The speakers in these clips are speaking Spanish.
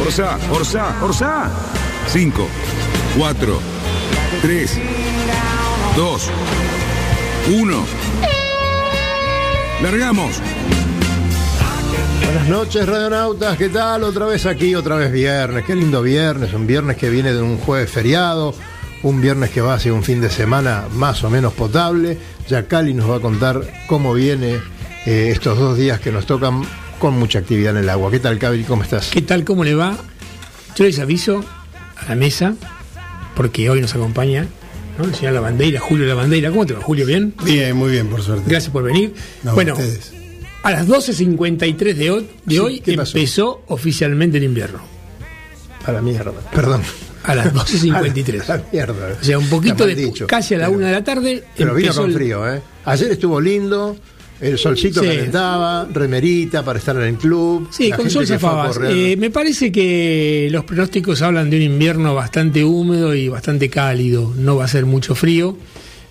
Orsa, Orsa, Orsa. 5, 4, 3, 2, 1. Largamos. Buenas noches, radionautas. ¿Qué tal? Otra vez aquí, otra vez viernes. Qué lindo viernes. Un viernes que viene de un jueves feriado. Un viernes que va hacia un fin de semana más o menos potable. Ya Cali nos va a contar cómo viene eh, estos dos días que nos tocan con mucha actividad en el agua. ¿Qué tal, Cabri? ¿Cómo estás? ¿Qué tal? ¿Cómo le va? Yo les aviso a la mesa, porque hoy nos acompaña ¿no? el señor Lavandeira, Julio Lavandeira. ¿Cómo te va, Julio? ¿Bien? Bien, muy bien, por suerte. Gracias por venir. No, bueno, ustedes. a las 12.53 de hoy, de Sí, hoy empezó oficialmente el invierno. A la mierda. Perdón. A las A la 12.53. mierda. O sea, un poquito de dicho. casi a la Pero- una de la tarde. Pero vino con el- frío, ¿eh? Ayer estuvo lindo. El solcito Sí. calentaba, remerita para estar en el club. Sí, La con gente sol zafabas. Eh, me parece que los pronósticos hablan de un invierno bastante húmedo y bastante cálido. No va a ser mucho frío,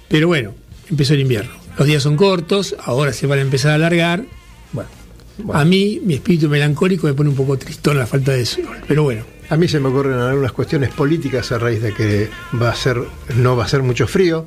pero bueno, empezó el invierno. Los días son cortos, ahora se van a empezar a alargar. Bueno, Bueno. a mí, mi espíritu melancólico me pone un poco tristón la falta de sol, pero bueno. A mí se me ocurren algunas cuestiones políticas a raíz de que va a ser, no va a ser mucho frío.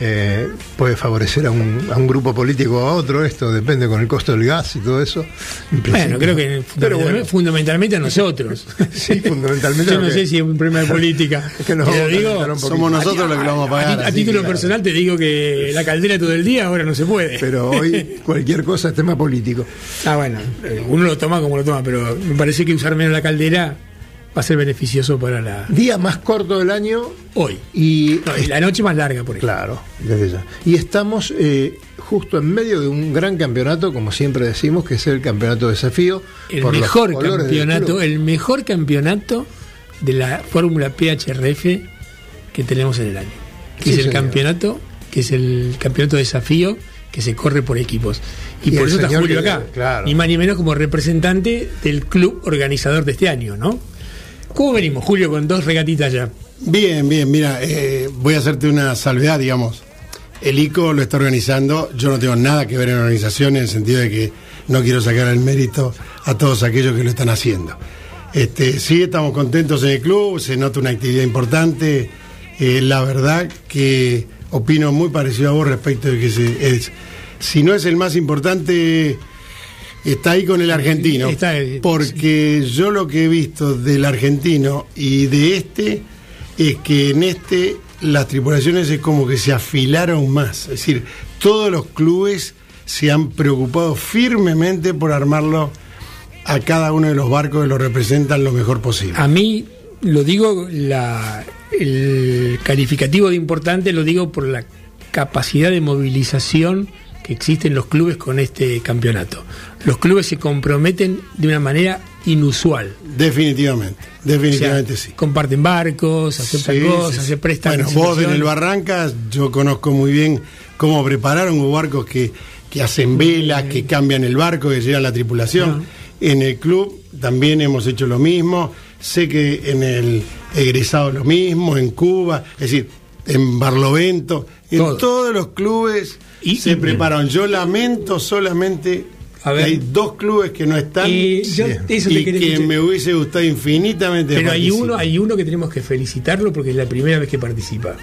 Eh, puede favorecer a un, a un grupo político o a otro, esto depende con el costo del gas y todo eso. En Bueno, creo que Pero fundamentalmente, bueno, fundamentalmente a nosotros. sí, fundamentalmente. Yo no sé si es un problema de política. Es que nos a digo. Somos nosotros los que lo vamos a pagar. a título personal te digo que la caldera todo el día ahora no se puede. Pero hoy cualquier cosa es tema político. Ah, bueno, uno lo toma como lo toma, pero me parece que usar menos la caldera va a ser beneficioso para la Día más corto del año hoy. y. No, y la noche más larga, por ejemplo. Claro, desde ya. Y estamos eh, justo en medio de un gran campeonato, como siempre decimos, que es el campeonato de desafío. El mejor campeonato, el mejor campeonato de la Fórmula PHRF que tenemos en el año. Que Sí, es el señor. campeonato, que es el campeonato de desafío que se corre por equipos. Y, Y por eso está Julio que- acá. claro. Ni más ni menos como representante del club organizador de este año, ¿no? ¿Cómo venimos, Julio, con dos regatitas ya? Bien, bien, mira, eh, voy a hacerte una salvedad, digamos. El ICO lo está organizando, yo no tengo nada que ver en la organización en el sentido de que no quiero sacar el mérito a todos aquellos que lo están haciendo. Este, sí, estamos contentos en el club, se nota una actividad importante. eh, la verdad que opino muy parecido a vos respecto de que se- es, si no es el más importante, está ahí con el argentino. Está, porque yo lo que he visto del argentino y de este es que en este las tripulaciones es como que se afilaron más. Es decir, todos los clubes se han preocupado firmemente por armarlo a cada uno de los barcos que lo representan lo mejor posible. A mí, lo digo, la, el calificativo de importante lo digo por la capacidad de movilización que existe en los clubes con este campeonato. Los clubes se comprometen de una manera inusual. Definitivamente, O sea, definitivamente sí. Comparten barcos, aceptan Sí, cosas, sí, se prestan. Bueno, vos en el Barrancas, yo conozco muy bien cómo prepararon los barcos que, que hacen velas, que cambian el barco, que llevan la tripulación. En el club también hemos hecho lo mismo. Sé que en el egresado lo mismo, en Cuba, es decir, en Barlovento, en Todo. todos los clubes Y- se prepararon. Yo lamento solamente A que hay dos clubes que no están Y yo- eso te y quería que escuchar. me hubiese gustado infinitamente. Pero hay uno, hay uno que tenemos que felicitarlo porque es la primera vez que participa.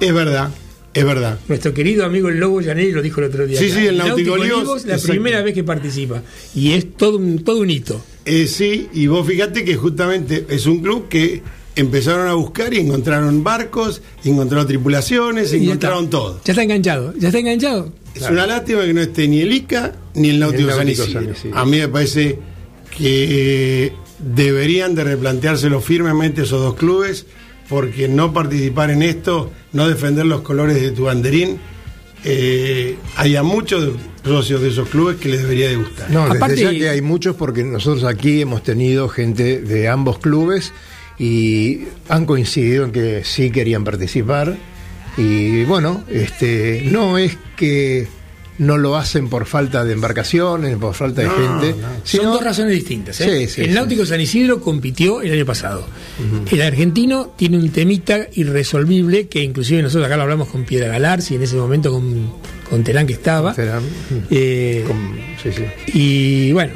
Es verdad, es verdad. Nuestro querido amigo el Lobo Llanelli lo dijo el otro día. Sí, acá. sí, el Náutico Olivos, Olivos, la exacto. primera vez que participa. Y es todo un, todo un hito. Eh, sí, y vos fíjate que justamente es un club que empezaron a buscar y encontraron barcos, y encontraron tripulaciones, y encontraron está. todo. Ya está enganchado, ya está enganchado. Es una lástima que no esté ni el ICA ni el Náutico, San, Isidro. A mí me parece que eh, deberían de replanteárselo firmemente esos dos clubes, porque no participar en esto, no defender los colores de tu banderín, eh, hay a muchos socios de esos clubes que les debería de gustar. No, desde Aparte- ya que hay muchos porque nosotros aquí hemos tenido gente de ambos clubes y han coincidido en que sí querían participar y bueno, este no es que no lo hacen por falta de embarcaciones, por falta de No, gente, no. sino- Son dos razones distintas. ¿eh? Sí, sí, el sí. Náutico San Isidro compitió el año pasado. El argentino tiene un temita irresolvible que inclusive nosotros acá lo hablamos con Piedra Galarzi, en ese momento con, con Terán que estaba. Será- Eh, con- sí, sí. y bueno,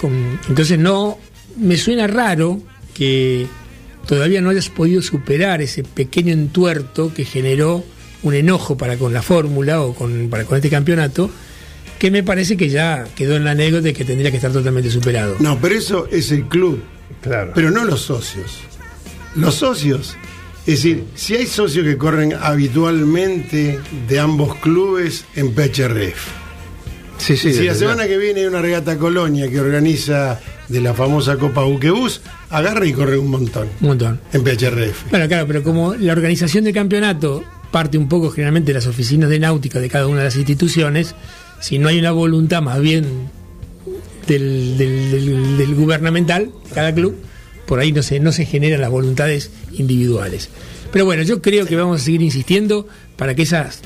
con- entonces no, me suena raro que todavía no hayas podido superar ese pequeño entuerto que generó un enojo para con la fórmula o con, para con este campeonato, que me parece que ya quedó en la anécdota y que tendría que estar totalmente superado. No, pero eso es el club, Claro. pero no los socios. Los socios, es decir, si hay socios que corren habitualmente de ambos clubes en PHRF, sí, sí, si la semana que viene hay una regata Colonia que organiza de la famosa Copa Buquebus, agarra y corre un montón Un montón. en PHRF. Bueno, claro, pero como la organización del campeonato parte un poco generalmente de las oficinas de náutica de cada una de las instituciones, si no hay una voluntad más bien del, del- del- del gubernamental de cada club, por ahí no se, no se generan las voluntades individuales. Pero bueno, yo creo que vamos a seguir insistiendo para que esas,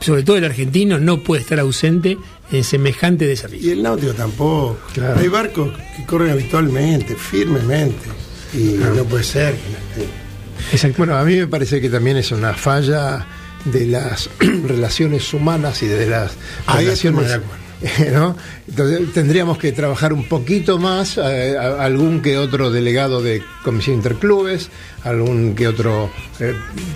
sobre todo el argentino, no puede estar ausente en semejante Y desafío. el náutico tampoco. Claro. Hay barcos que corren habitualmente, firmemente. Y no puede ser. que no esté. Exacto. Bueno, a mí me parece que también es una falla de las relaciones humanas y de las Ahí relaciones. ¿no? Entonces tendríamos que trabajar un poquito más, eh, a- algún que otro delegado de Comisión Interclubes, algún que otro, eh,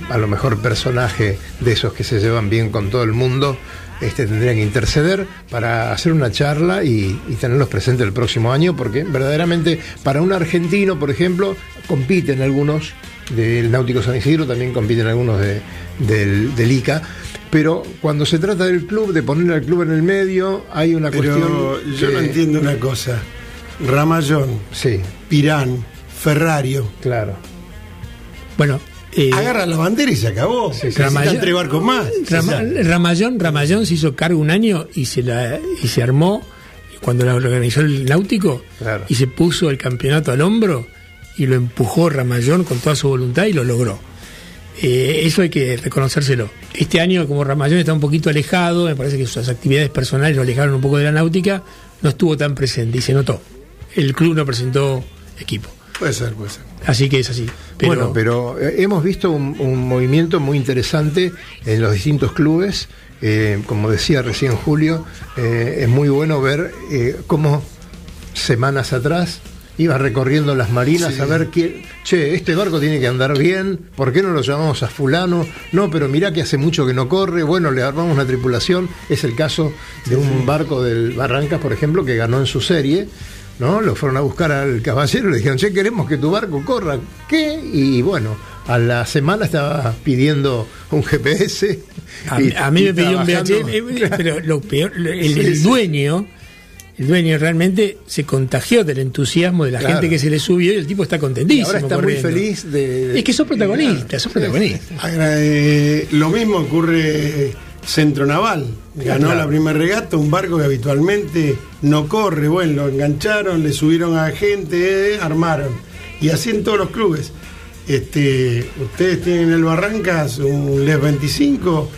a lo mejor personaje de esos que se llevan bien con todo el mundo, este, tendrían que interceder para hacer una charla y, y tenerlos presentes el próximo año, porque verdaderamente para un argentino, por ejemplo, compiten algunos del Náutico San Isidro, también compiten algunos de- del, del ICA. Pero cuando se trata del club, de poner al club en el medio, hay una Pero cuestión. yo no entiendo una cosa. Ramallón, Sí, Pirán, Ferrario. claro. Bueno, eh, Agarra la bandera y se acabó. Necesitan Ramallón- tres barcos más. Rama- Ramallón, Ramallón se hizo cargo un año y se la y se armó cuando la organizó el Náutico Claro. y se puso el campeonato al hombro y lo empujó Ramallón con toda su voluntad y lo logró. Eh, eso hay que reconocérselo. Este año, como Ramallón está un poquito alejado, me parece que sus actividades personales lo alejaron un poco de la náutica, no estuvo tan presente y se notó. El club no presentó equipo. Puede ser, puede ser. Así que es así. Pero, bueno, pero eh, hemos visto un, un movimiento muy interesante en los distintos clubes. Eh, como decía recién Julio, eh, es muy bueno ver eh, cómo semanas atrás iba recorriendo las marinas Sí. a ver quién, che, este barco tiene que andar bien, ¿por qué no lo llamamos a fulano? No, pero mirá que hace mucho que no corre, bueno, le armamos una tripulación, es el caso de un barco del Barrancas, por ejemplo, que ganó en su serie, ¿no? Lo fueron a buscar al caballero y le dijeron, che, queremos que tu barco corra, ¿qué? Y bueno, a la semana estaba pidiendo un GPS. A, y- a mí me pidió un. VHF, eh, pero lo peor, el, Sí, el sí. dueño, el dueño realmente se contagió del entusiasmo de la Claro. gente que se le subió y el tipo está Y contentísimo. ahora está muy feliz de, de- Es que sos protagonista, sos protagonista. Eh, lo mismo ocurre Centro Naval. Ganó Claro. la primera regata, un barco que habitualmente no corre. Bueno, lo engancharon, le subieron a gente, eh, armaron. Y así en todos los clubes. Este, ustedes tienen en el Barrancas un LES 25,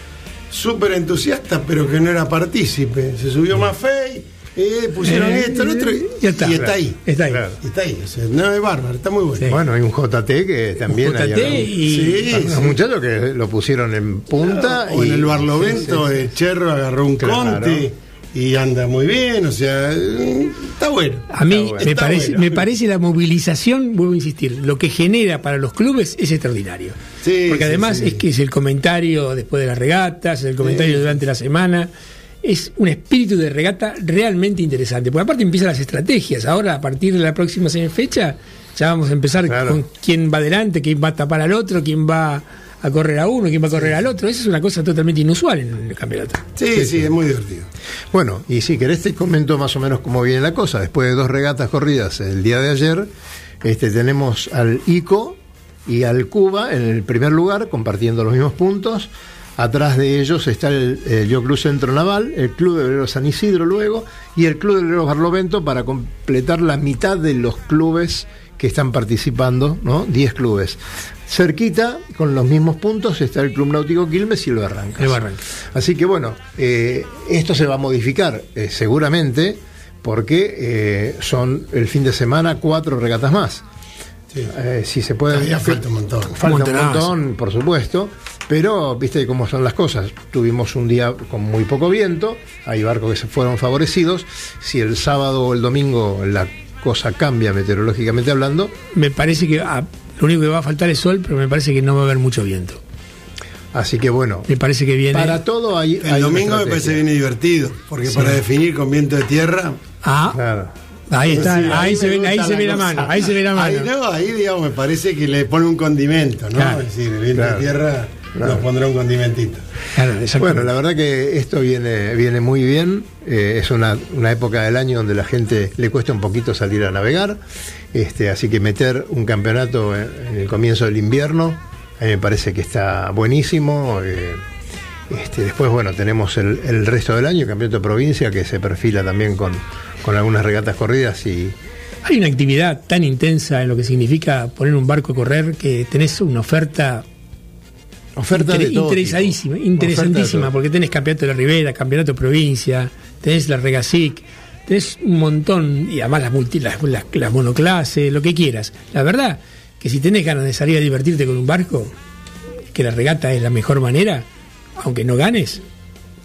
súper entusiasta, pero que no era partícipe. Se subió más fe, eh, pusieron Eh, esto, el otro, y, está. y está ahí. Está ahí. Claro. Y está ahí. O sea, no es bárbaro, está muy bueno. Sí. Bueno, hay un JT que también hay JT algún- y- Sí, sí. muchachos que lo pusieron en punta. O en y- el Barlovento, Sí, sí, sí. el Cherro agarró un Claro. conte y anda muy bien, o sea, está bueno. A mí bueno. me, parece, bueno. me parece la movilización, vuelvo a insistir, lo que genera para los clubes es extraordinario. Sí, Porque sí, además sí. es que es el comentario después de las regatas, es el comentario Sí. durante la semana. Es un espíritu de regata realmente interesante. Porque aparte empiezan las estrategias. Ahora, a partir de la próxima fecha, ya vamos a empezar Claro. con quién va adelante, quién va a tapar al otro, quién va a correr a uno, quién va a correr al otro. Esa es una cosa totalmente inusual en el campeonato. Sí, sí, es muy divertido. Bueno, y si querés te comento más o menos cómo viene la cosa. Después de dos regatas corridas el día de ayer, este, tenemos al ICO y al Cuba en el primer lugar, compartiendo los mismos puntos. Atrás de ellos está el, el Yo Club Centro Naval, el Club de Veleros San Isidro luego, y el Club de Veleros Barlovento para completar la mitad de los clubes que están participando, ¿no? 10 clubes. Cerquita, con los mismos puntos, está el Club Náutico Quilmes y lo arranca. Así que bueno, eh, esto se va a modificar eh, seguramente porque eh, son el fin de semana cuatro regatas más. Sí. Eh, si se puede. Todavía falta un montón. Falta un montón, por supuesto, pero viste cómo son las cosas. Tuvimos un día con muy poco viento, hay barcos que se fueron favorecidos. Si el sábado o el domingo la cosa cambia meteorológicamente hablando, Me parece que ah, lo único que va a faltar es sol, pero me parece que no va a haber mucho viento. así que bueno, Me parece que viene. para todo hay. El hay domingo me parece viene divertido, porque para definir con viento de tierra. Ah, Claro. Ahí está, Sí, ahí, se ve, ahí se ve la mano, ahí se ve la mano. Ahí, no, ahí digamos, me parece que le pone un condimento, ¿no? Claro. Es decir, el viento Claro. de tierra Claro. nos pondrá un condimentito. Bueno, la verdad que esto viene, viene muy bien. Eh, es una, una época del año donde la gente le cuesta un poquito salir a navegar. Este, así que meter un campeonato en, en el comienzo del invierno, a mí me parece que está buenísimo. Eh, este, después, bueno, tenemos el, el resto del año, el campeonato de provincia, que se perfila también con, con algunas regatas corridas y, Hay una actividad tan intensa en lo que significa poner un barco a correr que tenés una oferta ofertas inter- de todo interesadísima, tipo. interesantísima, de porque tenés campeonato de la Ribera, campeonato de provincia, tenés la Regasic, tenés un montón, y además las, multi, las, las- las monoclases, lo que quieras. La verdad que si tenés ganas de salir a divertirte con un barco, que la regata es la mejor manera, aunque no ganes,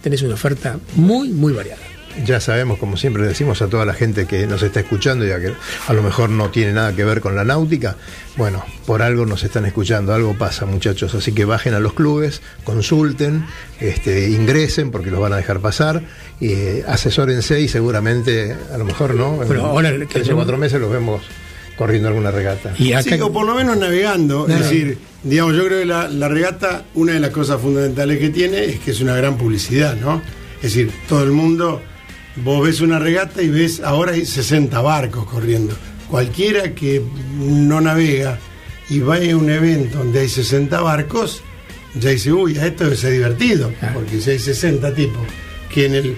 tenés una oferta muy, muy variada. Ya sabemos, como siempre le decimos a toda la gente que nos está escuchando y a que a lo mejor no tiene nada que ver con la náutica, bueno, por algo nos están escuchando, algo pasa muchachos, así que bajen a los clubes, consulten, este, ingresen porque los van a dejar pasar, y, eh, asesórense y seguramente, a lo mejor no, en Pero ahora que tres o tenemos- cuatro meses los vemos corriendo alguna regata. Y acá, Sí, o por lo menos navegando. No. Es decir, digamos, yo creo que la, la regata, una de las cosas fundamentales que tiene es que es una gran publicidad, ¿no? Es decir, todo el mundo, vos ves una regata y ves, ahora hay 60 barcos corriendo. Cualquiera que no navega y vaya a un evento donde hay 60 barcos, ya dice, uy, a esto debe ser divertido, porque si hay 60 tipos que en el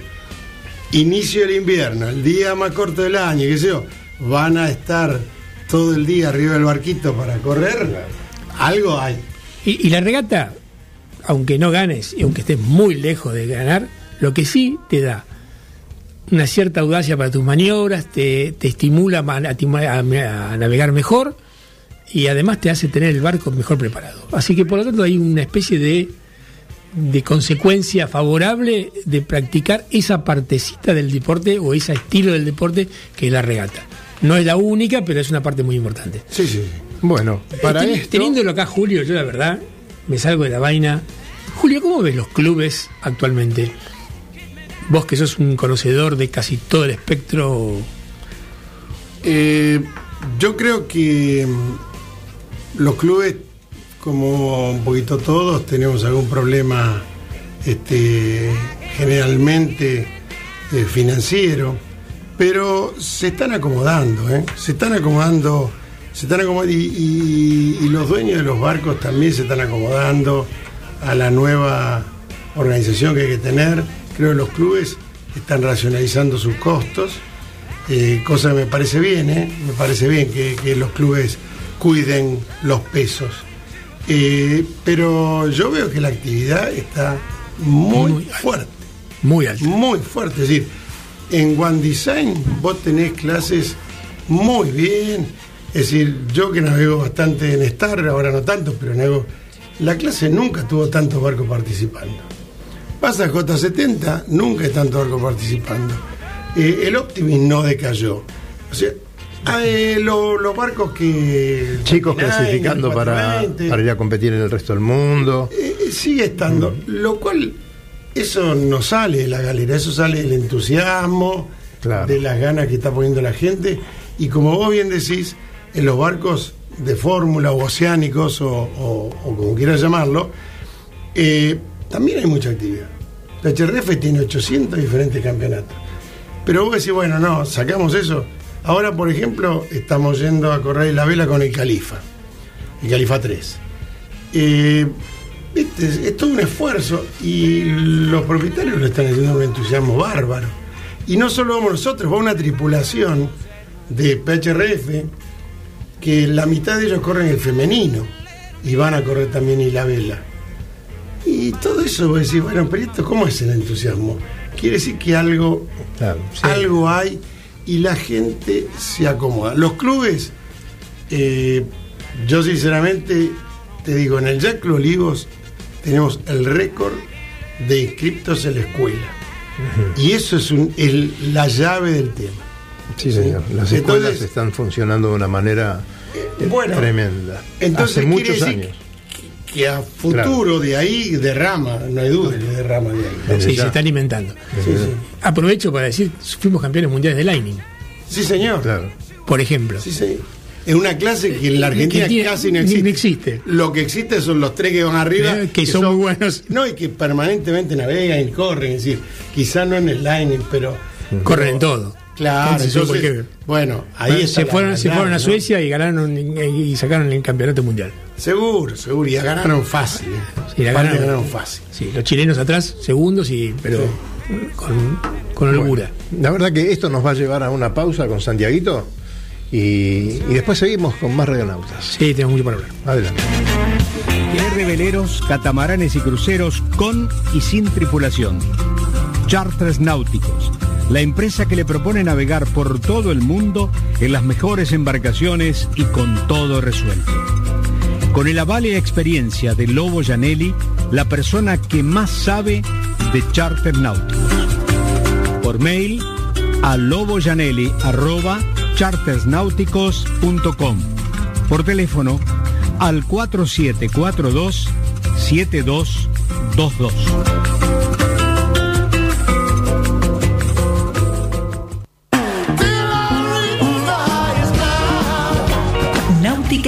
inicio del invierno, el día más corto del año, qué sé yo, van a estar todo el día arriba del barquito para correr, algo hay. Y, y la regata, aunque no ganes y aunque estés muy lejos de ganar, lo que sí te da una cierta audacia para tus maniobras, te, te estimula a, ti- a- a navegar mejor y además te hace tener el barco mejor preparado. Así que por lo tanto hay una especie de, de consecuencia favorable de practicar esa partecita del deporte o ese estilo del deporte que es la regata. No es la única, pero es una parte muy importante. Sí, sí. Bueno, para esto... Teniéndolo acá, Julio, yo la verdad me salgo de la vaina. Julio, ¿cómo ves los clubes actualmente? Vos que sos un conocedor de casi todo el espectro. Eh, yo creo que mm, los clubes, como un poquito todos, tenemos algún problema este, generalmente eh, financiero, pero se están acomodando, ¿eh? se están acomodando, se están acomodando y, los dueños de los barcos también se están acomodando a la nueva organización que hay que tener. Creo que los clubes están racionalizando sus costos. Eh, cosa que me parece bien, ¿eh? me parece bien que, que los clubes cuiden los pesos. Eh, pero yo veo que la actividad está muy, Muy alta. fuerte, Muy alto. muy fuerte. Es decir, en One Design vos tenés clases muy bien. Es decir, yo que navego bastante en Star, ahora no tanto, pero navego. La clase nunca tuvo tantos barcos participando. Pasa a J70, nunca hay tanto barco participando. Eh, el Optimus no decayó. O sea, hay lo- los barcos que. Chicos 29, clasificando para, 420, para ir a competir en el resto del mundo. eh, eh, sigue estando. Lo cual eso no sale de la galera, eso sale del entusiasmo, Claro. de las ganas que está poniendo la gente. Y como vos bien decís, en los barcos de fórmula o oceánicos o, o- o como quieras llamarlo, eh, también hay mucha actividad. La HRF tiene 800 diferentes campeonatos. Pero vos decís, bueno, no, sacamos eso. Ahora, por ejemplo, estamos yendo a correr la vela con el Califa, el Califa 3. Eh, es todo un esfuerzo y los propietarios lo están haciendo con entusiasmo bárbaro. Y no solo vamos nosotros, va una tripulación de PHRF que la mitad de ellos corren el femenino y van a correr también y la vela. Y todo eso vos decís, bueno, pero esto, ¿cómo es el entusiasmo? Quiere decir que algo, Claro, sí. algo hay y la gente se acomoda. Los clubes, eh, yo sinceramente te digo, en el Jack Club Olivos tenemos el récord de inscriptos en la escuela. Y eso es un- el- la llave del tema. Sí, señor. Las Entonces- escuelas están funcionando de una manera eh, bueno, tremenda. Entonces Hace muchos años. Que, a futuro de ahí derrama, no hay duda que derrama de ahí. Desde Sí, ya. se está alimentando. Sí, sí. Aprovecho para decir, fuimos campeones mundiales de Lightning, Sí, señor. Claro. por ejemplo. Sí, sí. Es una clase que en la Argentina tiene- casi no ni- existe. ni existe. Lo que existe son los tres que van arriba. Eh, que son muy buenos. No, y que permanentemente navegan y corren. Es decir, quizá no en el lining, pero. Corren en todo. Claro, Entonces, bueno, ahí Bueno, está se la fueron, se fueron a ¿no? Suecia y ganaron y sacaron el campeonato mundial. Seguro, seguro. Y ya ganaron fácil. ¿eh? Sí, la ganaron. ganaron fácil. Sí, los chilenos atrás, segundos, y pero con, con holgura. La verdad que esto nos va a llevar a una pausa con Santiaguito y, y después seguimos con más radionautas. Sí, tenemos mucho para hablar. Adelante. TR Veleros, catamaranes y cruceros con y sin tripulación. Charters Náuticos, la empresa que le propone navegar por todo el mundo en las mejores embarcaciones y con todo resuelto. Con el aval y experiencia de Lobo Janelli, la persona que más sabe de charter náuticos. Por mail a loboyanelli.chartersnáuticos.com. Por teléfono al 4742 7222.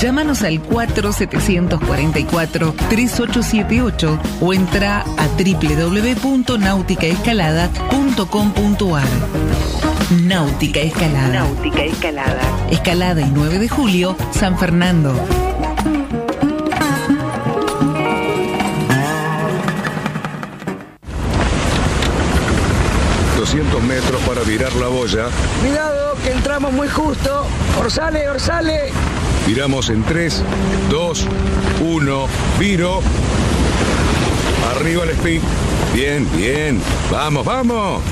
Llámanos al 4744-3878 o entra a www.nauticaescalada.com.ar. Náutica Escalada. Náutica Escalada. Escalada y 9 de julio, San Fernando. metros para virar la boya. Cuidado, que entramos muy justo. Orsale, orsale. Viramos en 3, 2, 1, viro. Arriba el speed. Bien, bien. Vamos, vamos.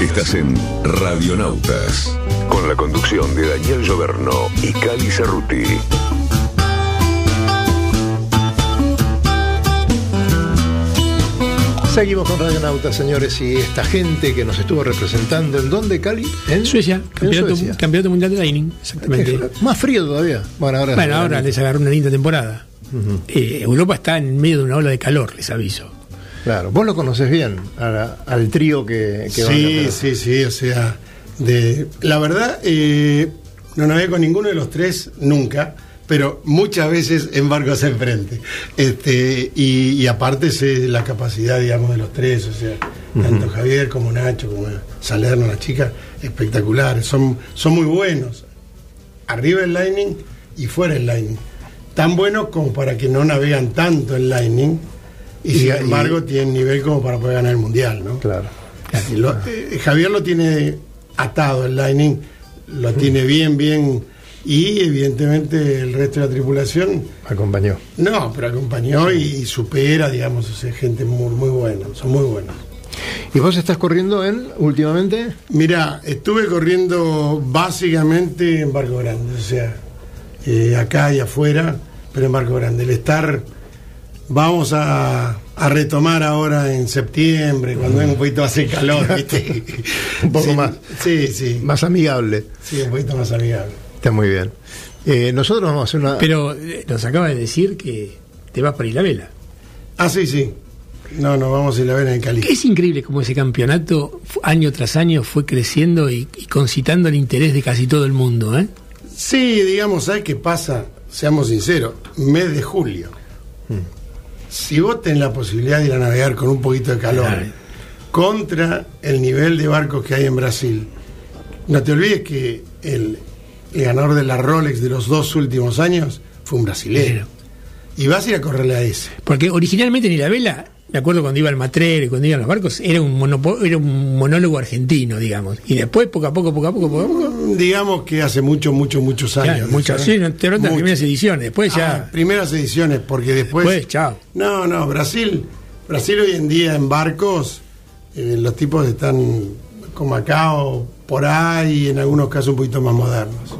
Estás en Radionautas, con la conducción de Daniel Lloberno y Cali Cerruti. Seguimos con Radionautas, señores, y esta gente que nos estuvo representando, ¿en dónde, Cali? En Suecia, En campeonato, Suecia. campeonato mundial de Lightning, exactamente. Más frío todavía. Bueno, ahora, Bueno, ahora les agarró una linda temporada. Eh, Europa está en medio de una ola de calor, les aviso. Claro, vos lo conoces bien, la- al trío que, que van a Sí, hacer. sí, sí, o sea, de, la verdad, eh, no navegué con ninguno de los tres nunca, pero muchas veces en barcos enfrente. Este, y, y aparte sé la capacidad, digamos, de los tres, o sea, tanto Javier como Nacho, como Salerno, la chica, espectaculares, son, son muy buenos. Arriba el Lightning y fuera el Lightning. Tan buenos como para que no navegan tanto el Lightning. Y, Y- sin y- embargo tienen nivel como para poder ganar el mundial, ¿no? Claro. Y lo- eh, Javier lo tiene atado el Lightning, lo tiene bien, bien Y evidentemente el resto de la tripulación, Acompañó. no, pero acompañó y, y supera, digamos, o sea, gente muy, muy buena, son muy buenos. ¿Y vos estás corriendo en últimamente? Mira, estuve corriendo básicamente en barco grande, o sea, eh, acá y afuera, pero en barco grande. El estar, vamos a, a retomar ahora en septiembre, cuando hay un poquito hace calor, ¿viste? Un poco Sí, más. Sí, sí, Más amigable. sí, un poquito más amigable. Está muy bien. Eh, nosotros vamos a hacer una. Pero eh, nos acaba de decir que te vas para Isabela. Ah, sí, sí. No, no, vamos a ir a ver en Cali. Es increíble cómo ese campeonato año tras año fue creciendo y, y concitando el interés de casi todo el mundo. ¿eh? Sí, digamos, ¿sabes qué pasa? Seamos sinceros, mes de julio. Si vos tenés la posibilidad de ir a navegar con un poquito de calor Claro. contra el nivel de barcos que hay en Brasil, no te olvides que el, el ganador de la Rolex de los dos últimos años fue un brasilero. Y vas a ir a correrle a ese. Porque originalmente en Isabela, me acuerdo cuando iba al matrero y cuando iban los barcos, era un, monopo- era un monólogo argentino, digamos. Y después, poco a poco, poco a poco, poco a poco. Digamos que hace muchos, muchos, muchos años. Claro, muchas, ¿sabes? sí, no te las primeras ediciones. Después ya. Ah, primeras ediciones, porque después. Después, chao. No, no, Brasil. Brasil hoy en día en barcos, eh, los tipos están como acá o por ahí, en algunos casos un poquito más modernos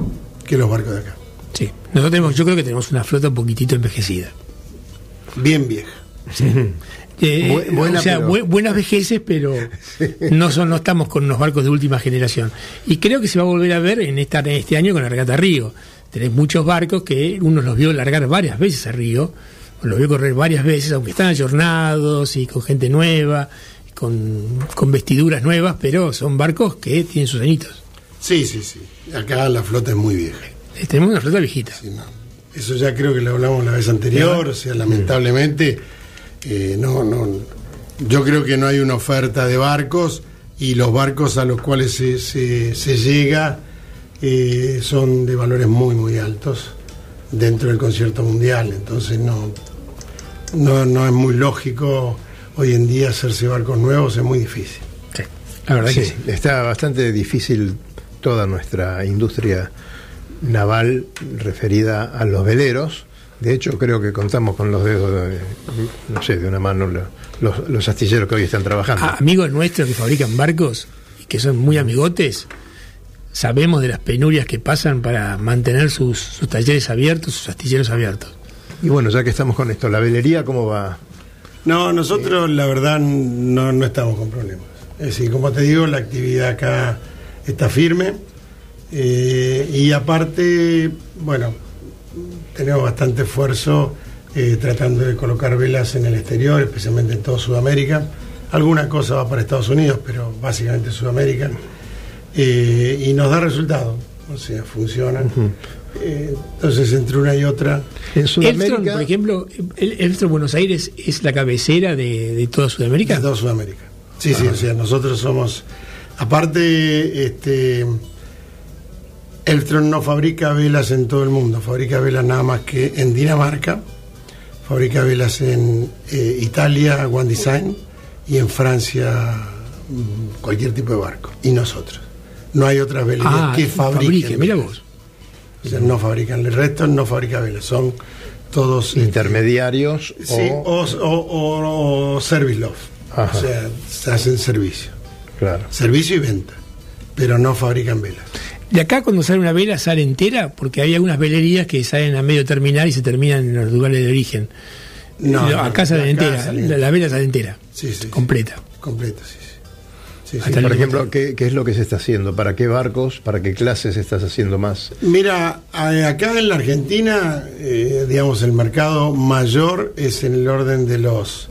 que los barcos de acá. Sí. Nosotros tenemos, yo creo que tenemos una flota un poquitito envejecida. Bien vieja. Eh, Bu- buena, o sea, pero- bu- buenas vejeces, pero no son no estamos con unos barcos de última generación. Y creo que se va a volver a ver en, esta, en este año con la regata Río. Tenés muchos barcos que uno los vio largar varias veces a Río, los vio correr varias veces, aunque están ayornados y con gente nueva, con, con vestiduras nuevas, pero son barcos que tienen sus añitos. Sí, sí, sí. Acá la flota es muy vieja. Eh, Tenemos una flota viejita. Sí, no. Eso ya creo que lo hablamos la vez anterior, o sea, lamentablemente, eh, no, no, yo creo que no hay una oferta de barcos y los barcos a los cuales se, se- se llega eh, son de valores muy, muy altos dentro del concierto mundial, entonces no, no, no es muy lógico hoy en día hacerse barcos nuevos, es muy difícil. Sí, la verdad que Sí, está bastante difícil toda nuestra industria naval referida a los veleros. De hecho, creo que contamos con los dedos, de, no sé, de una mano lo- los, los astilleros que hoy están trabajando. a- amigos nuestros que fabrican barcos y que son muy amigotes, sabemos de las penurias que pasan para mantener sus, sus talleres abiertos, sus astilleros abiertos. Y bueno, ya que estamos con esto, ¿la velería cómo va? No, nosotros la verdad no, no estamos con problemas. Es decir, como te digo, la actividad acá está firme eh, y aparte, bueno, tenemos bastante esfuerzo eh, tratando de colocar velas en el exterior, especialmente en toda Sudamérica. Alguna cosa va para Estados Unidos, pero básicamente Sudamérica. Eh, y nos da resultado, o sea, funcionan. Eh, entonces, entre una y otra, En Sudamérica, por ejemplo, el Buenos Aires es la cabecera de, de toda Sudamérica. De toda Sudamérica. Sí, sí, o sea, nosotros somos. Aparte, este. Eltron no fabrica velas en todo el mundo, fabrica velas nada más que en Dinamarca, fabrica velas en eh, Italia, One Design, y en Francia, mm, cualquier tipo de barco. Y nosotros. No hay otras velerías Ah, que fabriquen. fabrique, mira velas. vos. O sea, no fabrican. El resto no fabrica velas, son todos. este, intermediarios Sí, o, o, o, o- o service love. Ajá. O sea, se hacen servicio. claro. Servicio y venta. Pero no fabrican velas. De acá cuando sale una vela sale entera, porque hay algunas velerías que salen a medio terminar y se terminan en los lugares de origen. No, no, acá sale acá entera, sale- la, la vela sale entera, Sí, sí. sí. completa. Completa, sí, sí. Sí, Por ejemplo, ¿qué, qué es lo que se está haciendo? ¿Para qué barcos? ¿Para qué clases estás haciendo más? Mira, acá en la Argentina, eh, digamos, el mercado mayor es en el orden de los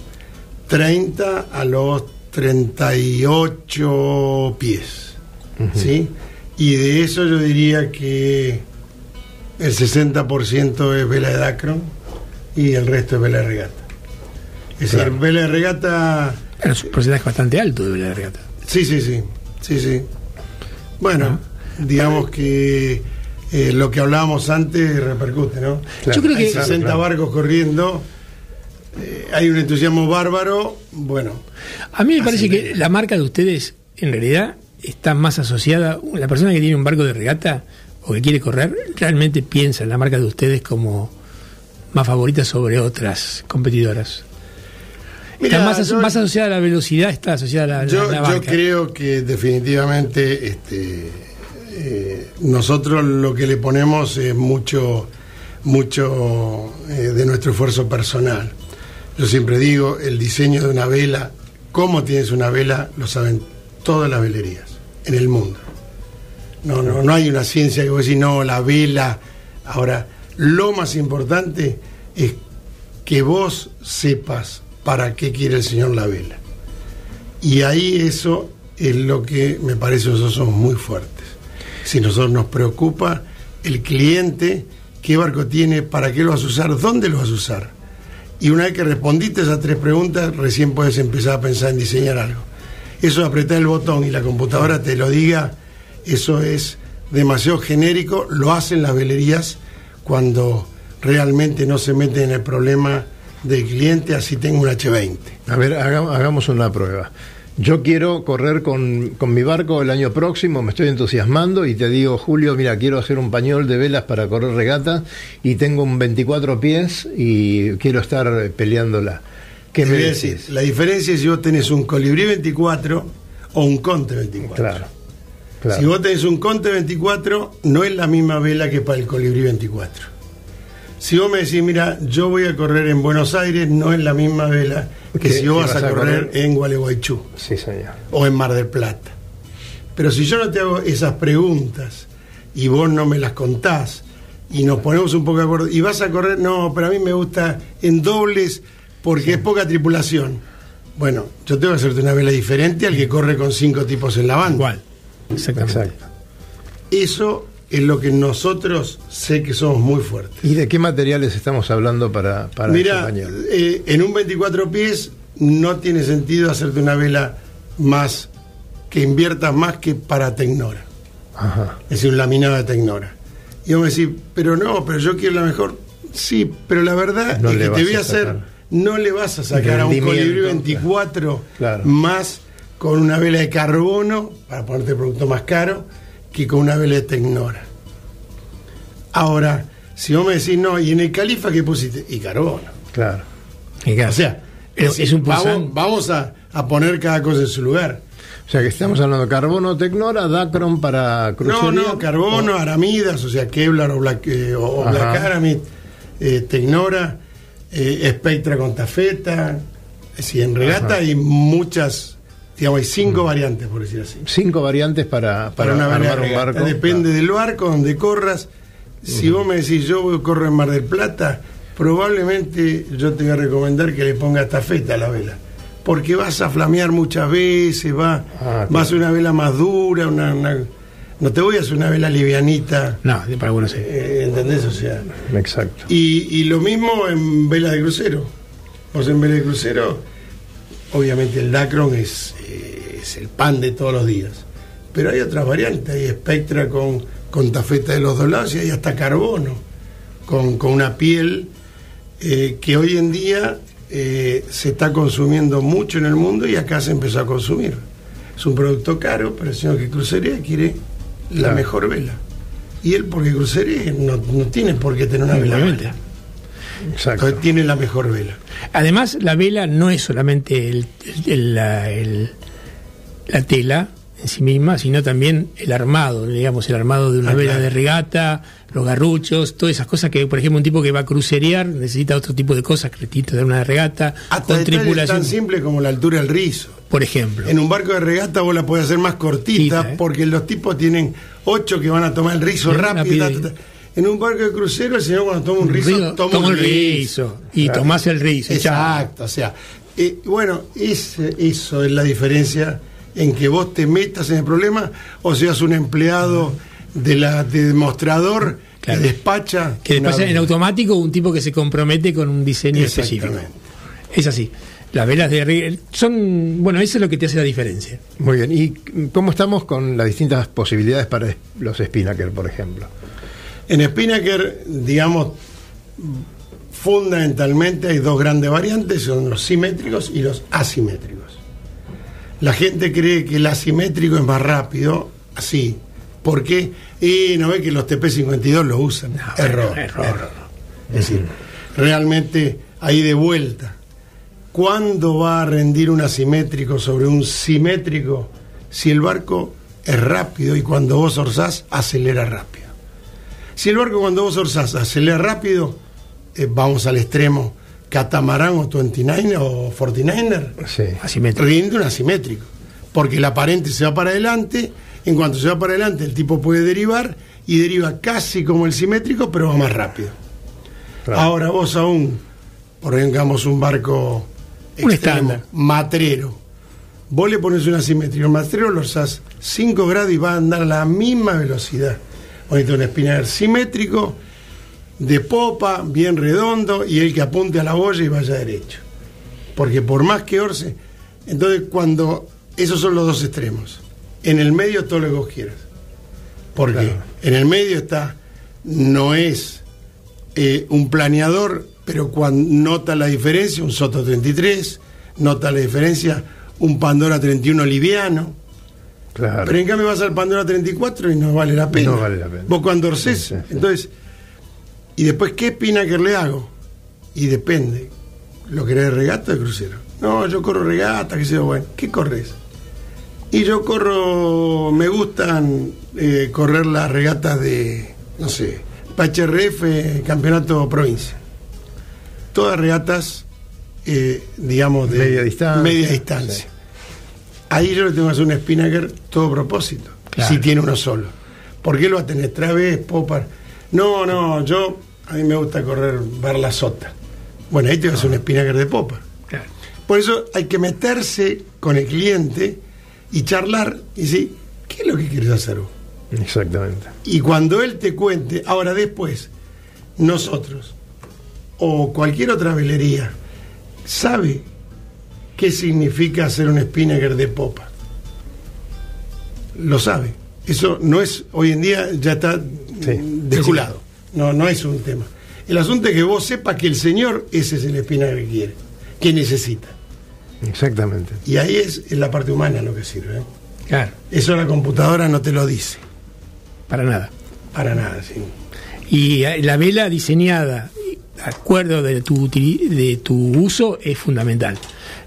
30 a los 38 pies. ¿Sí? Y de eso yo diría que el 60% es vela de Dacron y el resto es vela de regata. Es Claro. decir, vela de regata. Pero es un porcentaje bastante alto de vela de regata. Sí, sí, sí. Sí, sí. Bueno, digamos que eh, lo que hablábamos antes repercute, ¿no? Claro. Yo creo Hay que 60 claro. barcos corriendo, eh, hay un entusiasmo bárbaro, bueno, A mí me parece que la marca de ustedes, en realidad, está más asociada. La persona que tiene un barco de regata o que quiere correr, realmente piensa en la marca de ustedes como más favorita sobre otras competidoras. Mira, está más, aso- yo- más asociada a la velocidad, está asociada a la, Yo, la yo creo que definitivamente este, eh, nosotros lo que le ponemos es mucho, mucho eh, de nuestro esfuerzo personal. Yo siempre digo, el diseño de una vela, cómo tienes una vela, lo saben todas las velerías en el mundo. No, no, no hay una ciencia que vos decís, no, la vela. Ahora, lo más importante es que vos sepas para qué quiere el Señor la vela. Y ahí eso es lo que me parece nosotros somos muy fuertes. Si nosotros nos preocupa el cliente, qué barco tiene, para qué lo vas a usar, dónde lo vas a usar. Y una vez que respondiste esas tres preguntas, recién puedes empezar a pensar en diseñar algo. Eso de apretar el botón y la computadora te lo diga, eso es demasiado genérico, lo hacen las velerías cuando realmente no se meten en el problema del cliente, así tengo un H20. A ver, haga- hagamos una prueba. Yo quiero correr con, con mi barco el año próximo, me estoy entusiasmando y te digo, Julio, mira, quiero hacer un pañol de velas para correr regata y tengo un 24 pies y quiero estar peleándola. ¿Qué me decís? decir, la diferencia es si vos tenés un colibrí 24 o un conte 24. Claro, claro. Si vos tenés un conte 24, no es la misma vela que para el colibrí 24. Si vos me decís, mira, yo voy a correr en Buenos Aires, no es la misma vela que si vos vas, vas a correr- en Gualeguaychú Sí, señor. o en Mar del Plata. Pero si yo no te hago esas preguntas y vos no me las contás y nos ponemos un poco de acuerdo y vas a correr, no, pero a mí me gusta en dobles porque es poca tripulación. Bueno, yo tengo que hacerte una vela diferente al que corre con cinco tipos en la banda. Igual. Exactamente. Exacto. Eso es lo que nosotros sé que somos muy fuertes. ¿Y de qué materiales estamos hablando para, para Mira, eh, en un 24 pies no tiene sentido hacerte una vela más que inviertas más que para Tecnora. Ajá. es decir, un laminado de Tecnora. Y vos me decís, pero no, pero yo quiero la mejor. Sí, pero la verdad No es que te voy a hacer, sacar. no le vas a sacar a un colibrí 24 claro. más con una vela de carbono, para ponerte el producto más caro, que con una vela de Tecnora. Ahora, si vos me decís, no, y en el Califa que pusiste, y carbono. Claro. Y claro, O sea, es, es un vamos, vamos a, a poner cada cosa en su lugar. O sea que estamos hablando de carbono, Tecnora, Dacron para No, crucería. no, carbono, aramidas, o sea, Kevlar o Black, eh, o-. Black Aramid, eh, Tecnora, eh, Spectra con tafeta. Es decir, en regata Ajá. hay muchas, digamos, hay cinco variantes, por decir así. Cinco variantes para, para, Para una armar un regata. barco. Depende del barco donde corras. Si vos me decís, yo corro en Mar del Plata, probablemente yo te voy a recomendar que le pongas tafeta a la vela. Porque vas a flamear muchas veces, va, Ah, va a una vela más dura, una, una- no te voy a hacer una vela livianita. No, para Buenos Aires. Eh, ¿Entendés? O sea. Exacto. Y, y lo mismo en vela de crucero. Vos en vela de crucero, obviamente el Dacron es, es el pan de todos los días. Pero hay otras variantes, hay Spectra con, con tafeta de los dos lados y hay hasta carbono, con, con una piel eh, que hoy en día eh, se está consumiendo mucho en el mundo y acá se empezó a consumir. Es un producto caro, pero el señor que crucería quiere la Claro. mejor vela. Y él, porque crucería, no, no tiene por qué tener una vela. Obviamente. mala. Exacto. Entonces tiene la mejor vela. Además, la vela no es solamente el- el- la, el- la tela en sí misma, sino también el armado, digamos, el armado de una Ah, vela claro. de regata, los garruchos, todas esas cosas que, por ejemplo, un tipo que va a crucerear necesita otro tipo de cosas necesita de una regata, Hasta con tripulación, tan simple como la altura del rizo. por ejemplo. En un barco de regata vos la podés hacer más cortita ¿eh? porque los tipos tienen ocho que van a tomar el rizo rápido. rápido. ta, ta, ta. En un barco de crucero el señor cuando toma un rizo Río, toma, el rizo, y Claro. tomás el rizo. Exacto, o sea, eh, bueno, ese- eso es la diferencia en que vos te metas en el problema o seas un empleado de la de demostrador Claro. que despacha. Que en automático un tipo que se compromete con un diseño específico. Exactamente. Es así. Las velas de son, bueno, eso es lo que te hace la diferencia. Muy bien. ¿Y cómo estamos con las distintas posibilidades para los Spinnaker, por ejemplo? En Spinnaker, digamos, fundamentalmente hay dos grandes variantes, son los simétricos y los asimétricos. La gente cree que el asimétrico es más rápido, así, ¿Por qué? Y no ve que los TP52 lo usan. error, error. error. Es decir, realmente ahí de vuelta. ¿Cuándo va a rendir un asimétrico sobre un simétrico si el barco es rápido y cuando vos orzás acelera rápido? Si el barco cuando vos orzás acelera rápido, eh, vamos al extremo catamarán o 29 o 49er, Sí. Asimétrico. rinde un asimétrico. Porque el aparente se va para adelante, en cuanto se va para adelante el tipo puede derivar y deriva casi como el simétrico, pero va más rápido. Claro. Ahora vos aún, por ejemplo, un barco Un extremo, estándar. matrero, vos le pones un asimétrico, el matrero lo usás 5 grados y va a andar a la misma velocidad. Ahorita un espinal simétrico, de popa, bien redondo, y el que apunte a la boya y vaya derecho. Porque por más que orce, entonces cuando esos son los dos extremos, en el medio todo lo que vos quieras. Porque Claro. en el medio está, no es eh, un planeador, pero cuando nota la diferencia, un Soto 33, nota la diferencia, un Pandora 31 liviano. Claro. Pero en cambio vas al Pandora 34 y no vale la pena. No vale la pena. Vos cuando orcés, Sí, sí, sí. entonces, y después, ¿qué Spinnaker le hago? Y depende. ¿Lo querés de regata o de crucero? No, yo corro regata, qué sé yo, bueno. ¿Qué corres? Y yo corro, me gustan eh, correr las regatas de, no sé, PHRF, Campeonato Provincia. Todas regatas, eh, digamos, de Media distancia. media distancia. Sí. Ahí yo le tengo que hacer un spinnaker todo propósito, Claro. si tiene uno solo. ¿Por qué lo va a tener? Traves, popar. No, no, yo, a mí me gusta correr la sota. Bueno, ahí te vas a hacer un spinnaker de popa. Claro. Por eso hay que meterse con el cliente y charlar y decir, ¿qué es lo que quieres hacer vos? Exactamente. Y cuando él te cuente, ahora después, nosotros o cualquier otra velería sabe qué significa hacer un spinnaker de popa. Lo sabe. Eso no es, hoy en día ya está Sí. desculado. No, no es un tema. El asunto es que vos sepas que el señor ese es el spinnaker que quiere, que necesita. Exactamente. Y ahí es, la parte humana lo que sirve. ¿eh? Claro, Eso la computadora no te lo dice, para nada. para nada. ¿sí? Y eh, la vela diseñada de acuerdo de tu, de tu uso es fundamental.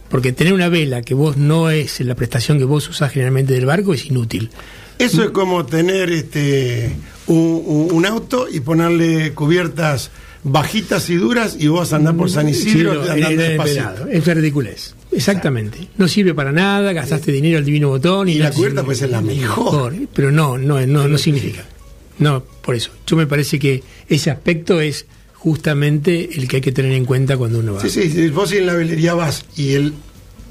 Porque tener una vela que vos no es la prestación que vos usás generalmente del barco es inútil. Eso es como tener este un, auto y ponerle cubiertas bajitas y duras y vos andás por San Isidro Sí, andando. Es ridiculez. Exactamente. No sirve para nada, gastaste dinero al divino botón. Y no la te cubierta puede ser la mejor. Pero no, no, no, no significa. No, por eso. Yo me parece que ese aspecto es justamente el que hay que tener en cuenta cuando uno va. Sí, sí, si vos en la velería vas y el,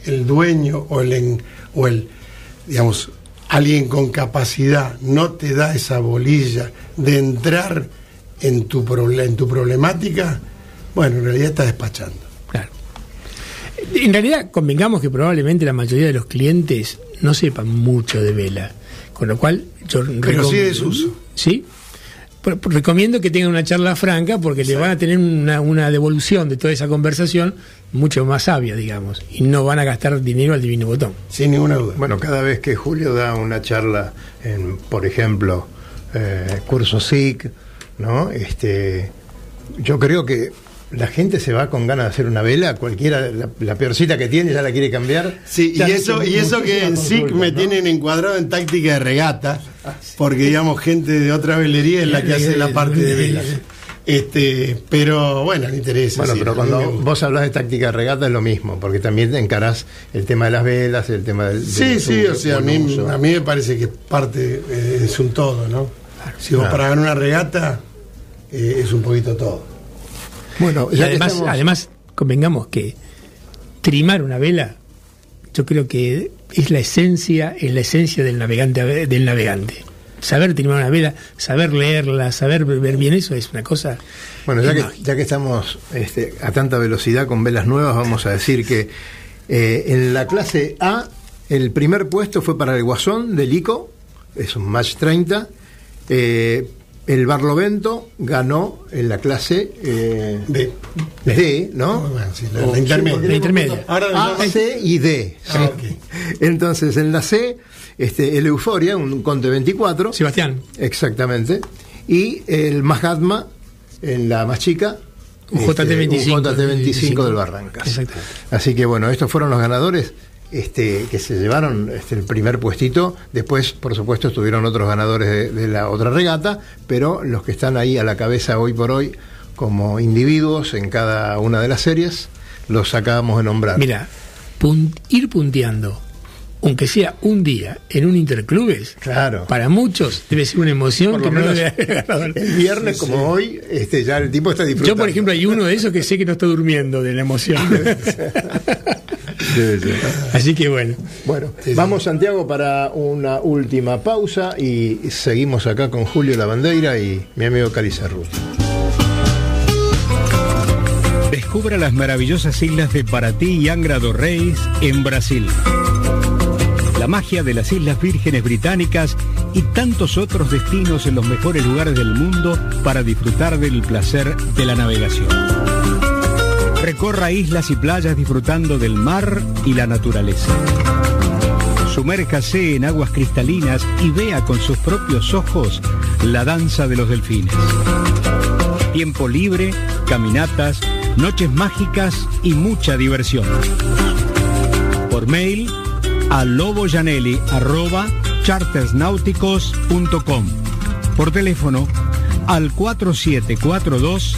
el dueño o el, en- o el, digamos, alguien con capacidad no te da esa bolilla de entrar en tu, en tu problemática, bueno, en realidad está despachando. Claro. En realidad, convengamos que probablemente la mayoría de los clientes no sepan mucho de vela. Con lo cual, yo Pero sí de su uso. Sí. Recomiendo que tengan una charla franca porque le van a tener una, una devolución de toda esa conversación mucho más sabia, digamos. Y no van a gastar dinero al divino botón. Sin ninguna duda. Bueno, cada vez que Julio da una charla en, por ejemplo, eh, curso SIC, ¿no? Este, yo creo que la gente se va con ganas de hacer una vela, cualquiera, la, la peorcita que tiene ya la quiere cambiar. Sí, y Ya eso, y eso que en SIC me ¿no? tienen encuadrado en táctica de regata, porque digamos gente de otra velería es la que hace la parte de velas. Este, pero bueno, no interesa. Bueno, sí, pero cuando me vos hablas de táctica de regata es lo mismo, porque también encarás el tema de las velas, el tema del... Sí, del sí, o sea, a mí, uso. a mí me parece que parte eh, es un todo, ¿no? Si vos Claro. para ganar una regata eh, es un poquito todo. Bueno, que además, estamos- además, convengamos que trimar una vela, yo creo que es la esencia, es la esencia del navegante del navegante. Saber trimar una vela, saber leerla, saber ver bien eso es una cosa. Bueno, ya que, ya que estamos este, a tanta velocidad con velas nuevas, vamos a decir que eh, en la clase A el primer puesto fue para el Guasón del ICO, es un match 30. Eh, el Barlovento ganó en la clase eh, B. D, ¿no? Bien, sí, la- O- la intermedia. sí, La intermedia. Ahora A, C y D. Ah, Sí. Entonces, en la C este, el Euforia, un Conte 24. Sebastián. Exactamente. Y el Mahatma, en la más chica. Un este, JT25. un JT25 del Barrancas. Exactamente. Así que bueno, estos fueron los ganadores este, que se llevaron este, el primer puestito. Después, por supuesto, estuvieron otros ganadores de, de la otra regata, pero los que están ahí a la cabeza hoy por hoy como individuos en cada una de las series, los acabamos de nombrar. Mira, pun- ir punteando, aunque sea un día en un interclubes, Claro. para muchos debe ser una emoción que no el viernes como hoy, este, ya el tipo está disfrutando. Yo, por ejemplo, hay uno de esos que sé que no está durmiendo de la emoción. Debe ser. Así que bueno. Bueno, vamos Santiago para una última pausa y seguimos acá con Julio Lavandeira y mi amigo Cali Cerruti. Descubra las maravillosas islas de Paraty y Angra do Reis en Brasil. La magia de las Islas Vírgenes Británicas y tantos otros destinos en los mejores lugares del mundo para disfrutar del placer de la navegación. Recorra islas y playas disfrutando del mar y la naturaleza. Sumérjase en aguas cristalinas y vea con sus propios ojos la danza de los delfines. Tiempo libre, caminatas, noches mágicas y mucha diversión. Por mail a chartersnáuticos.com. Por teléfono al 4742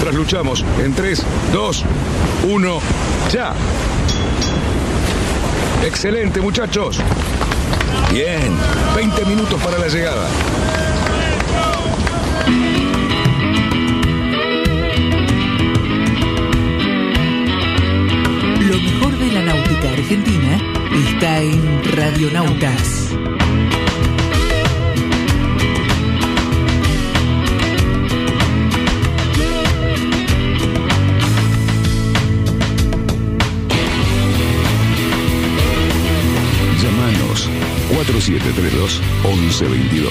Trasluchamos en 3, 2, 1, ya. Excelente, muchachos. Bien, 20 minutos para la llegada. Lo mejor de la náutica argentina está en Radionautas. 4732-1122.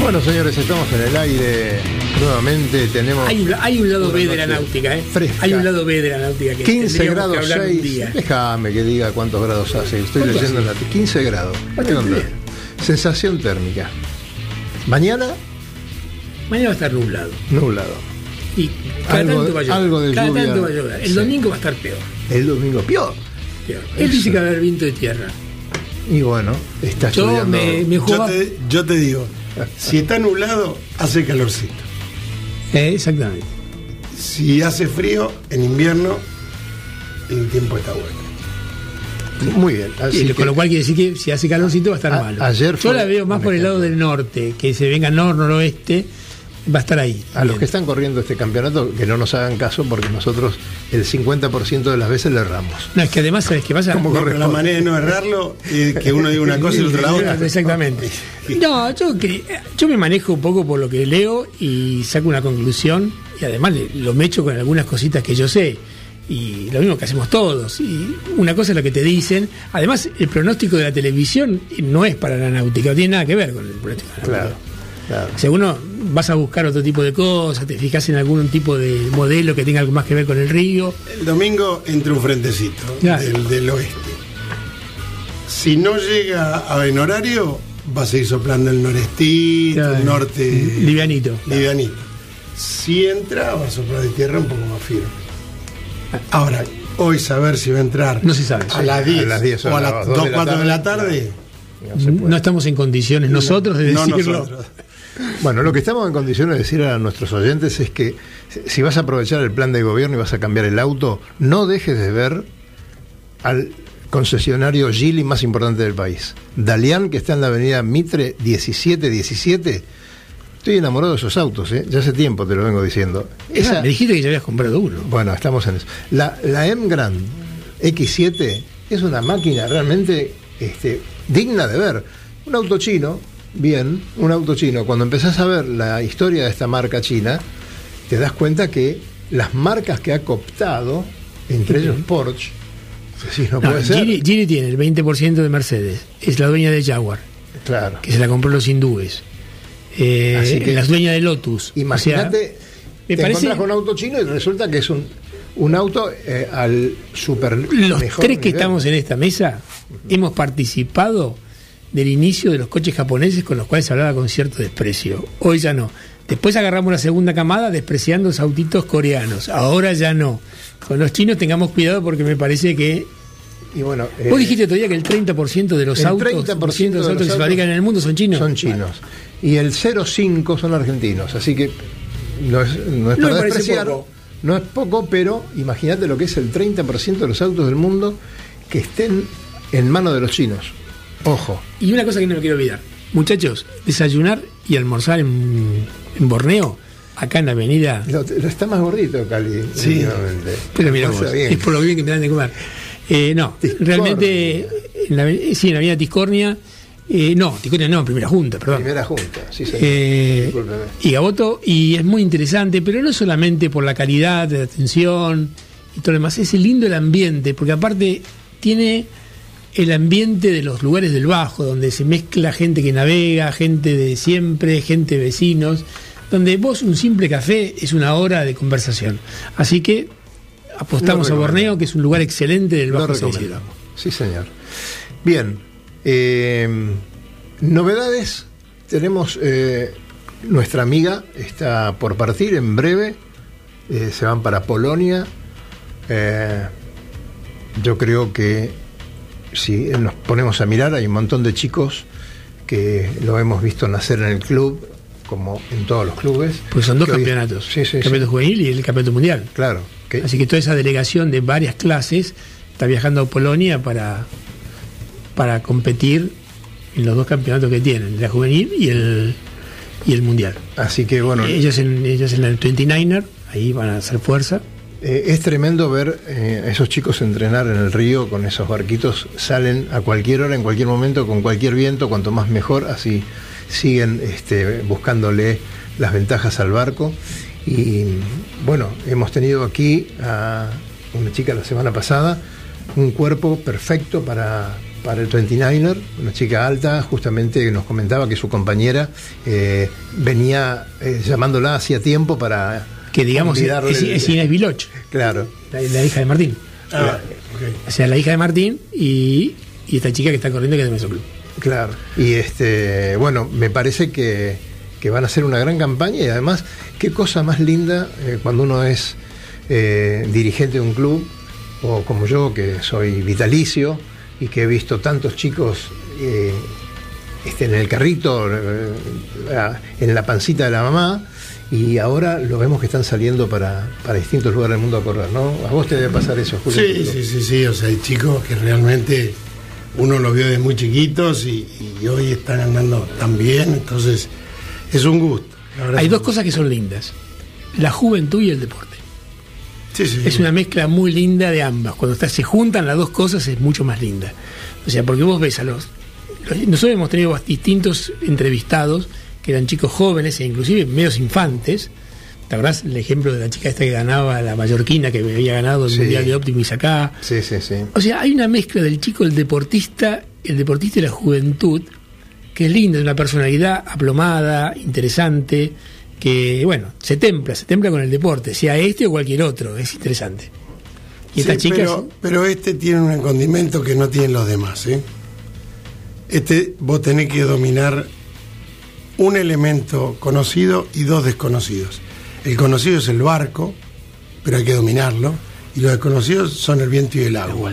Bueno, señores, estamos en el aire nuevamente. Tenemos Hay un, hay un lado B de la náutica, ¿eh? fresca. Hay un lado B de la náutica que 15 tendríamos grados que hablar un 6. día. Déjame que diga cuántos grados hace. Estoy ¿Cuánto leyendo en hace? la 15 grados. ¿Qué onda? Sensación térmica. Mañana, Mañana va a estar nublado. nublado. Y cada Algo tanto va a llover. algo de cada lluvia. tanto va a llover. El Sí. domingo va a estar peor. El domingo peor. peor. Él Eso. dice que va a haber viento de tierra. Y bueno, está Yo estudiando. me, me Yo te, yo te digo, si está nublado, hace calorcito. Eh, exactamente. Si hace frío, en invierno, el tiempo está bueno. Muy bien. Así Y que- con lo cual quiere decir que si hace calorcito va a estar A- malo. ayer Yo fue la veo más por el lado del norte, que se venga nor noroeste, va a estar ahí. a los que están corriendo este campeonato, que no nos hagan caso porque nosotros el 50% de las veces le erramos. No, es que además, ¿sabes qué pasa? ¿Cómo No, pero la manera de no errarlo es que uno diga una cosa y el otro la otra. Exactamente. No, yo, yo me manejo un poco por lo que leo y saco una conclusión y además lo me echo con algunas cositas que yo sé. Y lo mismo que hacemos todos. Y una cosa es lo que te dicen. Además, el pronóstico de la televisión no es para la náutica, no tiene nada que ver con el pronóstico de la Claro, claro. Si uno vas a buscar otro tipo de cosas, te fijas en algún tipo de modelo que tenga algo más que ver con el río. El domingo entra un frentecito Claro. del, del oeste. Si no llega a en horario, va a seguir soplando el norestito, Claro. el norte. Livianito. Livianito. Si entra, va a soplar de tierra un poco más firme. Ahora, hoy saber si va a entrar No se sabe, a sí. las 10, A las 10 o a las las 2 2, de la 4 de la tarde, No estamos en condiciones nosotros de No decirlo. nosotros. Bueno, lo que estamos en condiciones de decir a nuestros oyentes es que si vas a aprovechar el plan de gobierno y vas a cambiar el auto, no dejes de ver al concesionario Gili más importante del país. Dalian, que está en la avenida Mitre 1717. Estoy enamorado de esos autos, ¿eh? ya hace tiempo te lo vengo diciendo. Esa, me dijiste que ya habías comprado uno. bueno, estamos en eso. La, la M Grand X7 es una máquina realmente este, digna de ver. Un auto chino, bien, un auto chino. Cuando empezás a ver la historia de esta marca china, te das cuenta que las marcas que ha cooptado, entre ellos Porsche, decís, no, No, puede ser. Geely, Geely tiene el 20% de Mercedes. Es la dueña de Jaguar, Claro. que se la compró los hindúes. Eh, que- la dueña de Lotus. Imagínate, O sea, me te parece encontrás con un auto chino y resulta que es un, un auto eh, al super los mejor tres que nivel. estamos en esta mesa hemos participado del inicio de los coches japoneses con los cuales se hablaba con cierto desprecio. Hoy ya no. Después agarramos la segunda camada despreciando los autitos coreanos. Ahora ya no. Con los chinos tengamos cuidado porque me parece que... Y bueno, Vos eh, dijiste todavía que el 30% de los el autos, 30% de los de los autos que se fabrican en el mundo son chinos. Son chinos. Y el 0,5 son argentinos. Así que no es, no es No me para parece despreciar. poco. No es poco, pero imagínate lo que es el 30% de los autos del mundo que estén en manos de los chinos. Ojo. Y una cosa que no me quiero olvidar. Muchachos, desayunar y almorzar en, en Borneo, acá en la avenida Lo, lo está más gordito, Cali. Sí. Pero mira vos, es por lo bien que me dan de comer. Eh, no, Tiscornia. realmente, en la, sí, en la avenida Tiscornia, eh, no, Tiscornia no, primera junta, perdón. Primera junta, sí, señor. Eh, y Gaboto, y es muy interesante, pero no solamente por la calidad de la atención y todo lo demás, es lindo el ambiente, porque aparte tiene el ambiente de los lugares del Bajo, donde se mezcla gente que navega, gente de siempre, gente vecinos, donde vos un simple café es una hora de conversación. Así que apostamos Lo a Borneo, que es un lugar excelente del Lo Bajo recomendamos. Sí, señor. Bien. eh, novedades. Tenemos. eh, nuestra amiga está por partir en breve. eh, se van para Polonia. Eh, yo creo que si nos ponemos a mirar, hay un montón de chicos que lo hemos visto nacer en el club, como en todos los clubes. Pues son dos hoy- campeonatos, Sí, sí, el sí. campeonato juvenil y el campeonato mundial. Claro. que- Así que toda esa delegación de varias clases está viajando a Polonia para, para competir en los dos campeonatos que tienen, la juvenil y el, y el mundial. así que bueno. ellos, en, ellos en el 29er, ahí van a hacer fuerza. Eh, es tremendo ver eh, a esos chicos entrenar en el río con esos barquitos, salen a cualquier hora, en cualquier momento, con cualquier viento, cuanto más mejor, así siguen este, buscándole las ventajas al barco. Y bueno, hemos tenido aquí a una chica la semana pasada, un cuerpo perfecto para, para el 29er, una chica alta, justamente nos comentaba que su compañera eh, venía eh, llamándola hacía tiempo para Que digamos es, es, Inés Viloch, Claro. la, la hija de Martín. Ah. O sea, la hija de Martín y, y esta chica que está corriendo que es de Mesoclub. Claro. Y este, bueno, me parece que, que van a hacer una gran campaña y además, qué cosa más linda eh, cuando uno es eh, dirigente de un club, o como yo, que soy vitalicio y que he visto tantos chicos eh, este, en el carrito, en la pancita de la mamá. Y ahora lo vemos que están saliendo para, para distintos lugares del mundo a correr, ¿no? A vos te debe pasar eso, Julio. Sí, sí, sí, sí, o sea, hay chicos que realmente uno los vio desde muy chiquitos y, y hoy están andando tan bien, entonces es un gusto. Hay dos cosas que son lindas, la juventud y el deporte. Sí, sí, Es una mezcla muy linda de ambas. Cuando está- se juntan las dos cosas es mucho más linda. O sea, porque vos ves a los... los- nosotros hemos tenido distintos entrevistados que eran chicos jóvenes e inclusive medios infantes. ¿Te acordás el ejemplo de la chica esta que ganaba la mallorquina, que había ganado el Sí. Mundial de Optimus acá? Sí, sí, sí. O sea, hay una mezcla del chico, el deportista, el deportista y la juventud, que es linda, es una personalidad aplomada, interesante, que, bueno, se templa, se templa con el deporte, sea este o cualquier otro, es interesante. Y estas Sí, chicas, pero, pero este tiene un condimento que no tienen los demás. ¿eh? Este vos tenés que dominar un elemento conocido y dos desconocidos. El conocido es el barco, pero hay que dominarlo. Y los desconocidos son el viento y el agua.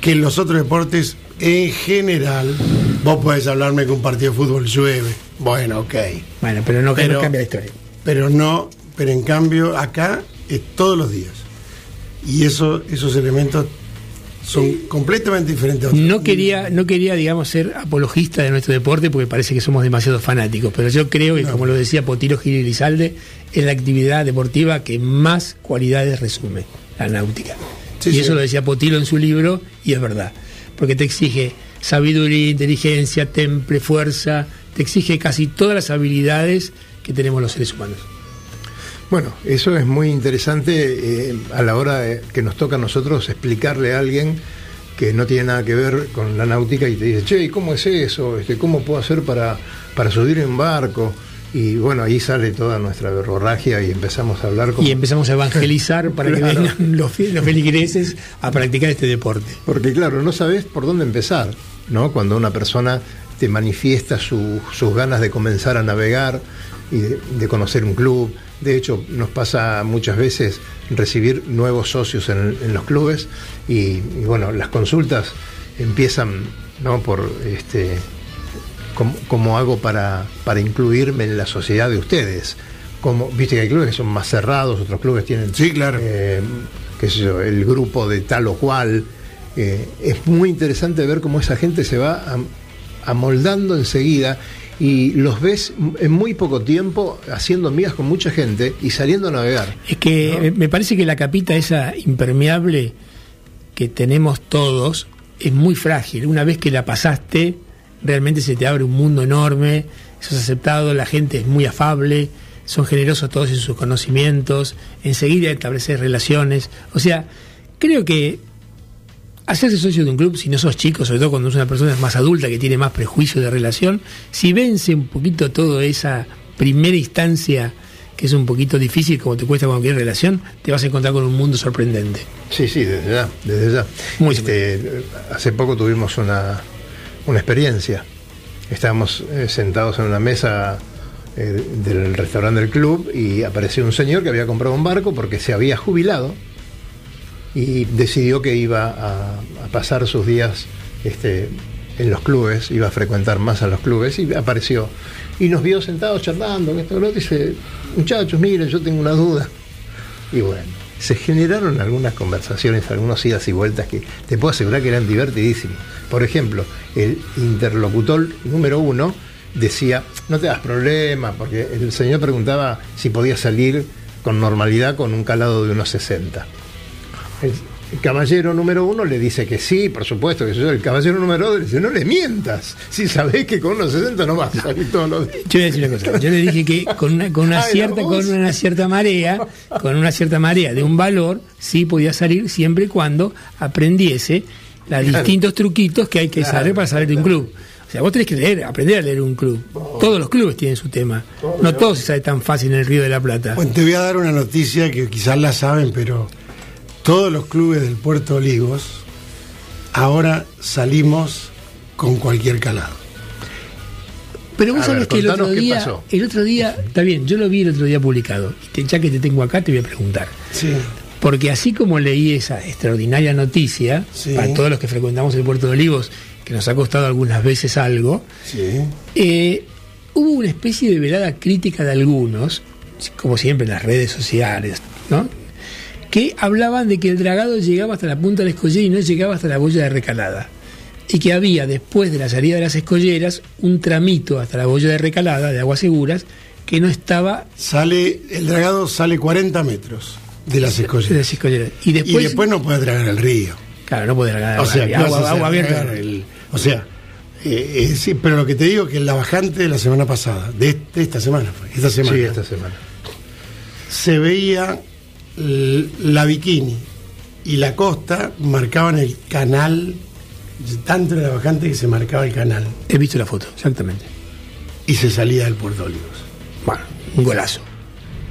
Que en los otros deportes en general, vos podés hablarme que un partido de fútbol llueve. Bueno, ok. Bueno, pero no, Pero- no cambia la historia. Pero no, pero en cambio acá es todos los días. Y eso, esos elementos son completamente diferentes. a. No quería, no quería, digamos, ser apologista de nuestro deporte porque parece que somos demasiado fanáticos, pero yo creo que, como lo decía Potiro Gil y Lizalde, es la actividad deportiva que más cualidades resume, la náutica. Sí, y sí. eso lo decía Potilo en su libro, y es verdad, porque te exige sabiduría, inteligencia, temple, fuerza, te exige casi todas las habilidades que tenemos los seres humanos. Bueno, eso es muy interesante eh, a la hora de- que nos toca a nosotros explicarle a alguien que no tiene nada que ver con la náutica y te dice, che, ¿y cómo es eso? Este, ¿Cómo puedo hacer para, para subir en un barco? Y bueno, ahí sale toda nuestra verborragia y empezamos a hablar como... Y empezamos a evangelizar para que vengan los, fe- los feligreses a practicar este deporte. Porque claro, no sabes por dónde empezar, ¿no? Cuando una persona te manifiesta su- sus ganas de comenzar a navegar y de, de conocer un club. De hecho, nos pasa muchas veces recibir nuevos socios en, en los clubes y, y, bueno, las consultas empiezan, ¿no? Por este cómo, cómo hago para, para incluirme en la sociedad de ustedes. Como, Viste que hay clubes que son más cerrados, otros clubes tienen Sí, claro. eh, qué sé yo, el grupo de tal o cual. Eh, es muy interesante ver cómo esa gente se va am- amoldando enseguida y los ves en muy poco tiempo haciendo amigas con mucha gente y saliendo a navegar. Es que me- me parece que la capita esa impermeable que tenemos todos es muy frágil. Una vez que la pasaste, realmente se te abre un mundo enorme, sos aceptado, la gente es muy afable, son generosos todos en sus conocimientos, enseguida establecer relaciones. O sea, creo que hacerse socio de un club, si no sos chico, sobre todo cuando es una persona más adulta que tiene más prejuicio de relación, si vence un poquito toda esa primera instancia que es un poquito difícil, como te cuesta cualquier relación, te vas a encontrar con un mundo sorprendente. Sí, sí, desde ya, desde ya. Muy Este, hace poco tuvimos una, una experiencia. Estábamos eh, sentados en una mesa eh, del restaurante del club y apareció un señor que había comprado un barco porque se había jubilado y decidió que iba a, pasar sus días este, en los clubes, iba a frecuentar más a los clubes y apareció. Y nos vio sentados charlando, y dice, muchachos, miren, yo tengo una duda. Y bueno, se generaron algunas conversaciones, algunos idas y vueltas que te puedo asegurar que eran divertidísimos. Por ejemplo, el interlocutor número uno decía, no te das problema, porque el señor preguntaba si podía salir con normalidad con un calado de unos 60. El, el caballero número uno le dice que sí, por supuesto que yo. El caballero número dos le dice, no le mientas, si sabés que con unos 60 no vas a salir todos los días. Yo voy a decir una cosa, yo le dije que con una, con una Ay, la cierta, con una cierta marea, con una cierta marea de un valor, sí podía salir siempre y cuando aprendiese los distintos truquitos que hay que Claro, saber para salir de un club. O sea, vos tenés que leer, aprender a leer un club. Todos los clubes tienen su tema. No todo se sabe tan fácil en el Río de la Plata. Bueno, te voy a dar una noticia que quizás la saben, pero todos los clubes del Puerto Olivos ahora salimos con cualquier calado. Pero vos A sabés ver, que el otro día, pasó. el otro día, está bien, yo lo vi el otro día publicado. Y ya que te tengo acá, te voy a preguntar. Sí. Porque así como leí esa extraordinaria noticia, Sí. para todos los que frecuentamos el puerto de Olivos, que nos ha costado algunas veces algo, Sí. eh, hubo una especie de velada crítica de algunos, como siempre en las redes sociales, ¿no? Que hablaban de que el dragado llegaba hasta la punta de la escollera y no llegaba hasta la boya de recalada. Y que había, después de la salida de las escolleras, un tramito hasta la boya de recalada, de aguas seguras, que no estaba Sale, el dragado sale 40 metros de las de escolleras. las escolleras. Y Y después, no puede dragar al río. claro, no puede dragar O sea, ¿qué vas a agua, agua abierta. El- o sea, eh, eh, sí, pero lo que te digo que en la bajante de la semana pasada, de, este- de esta semana, fue, esta semana, Sí, esta semana. se veía la bikini y la costa marcaban el canal, tanto en la bajante que se marcaba el canal He visto la foto, exactamente. y se salía del Puerto Olivos. Bueno, un golazo.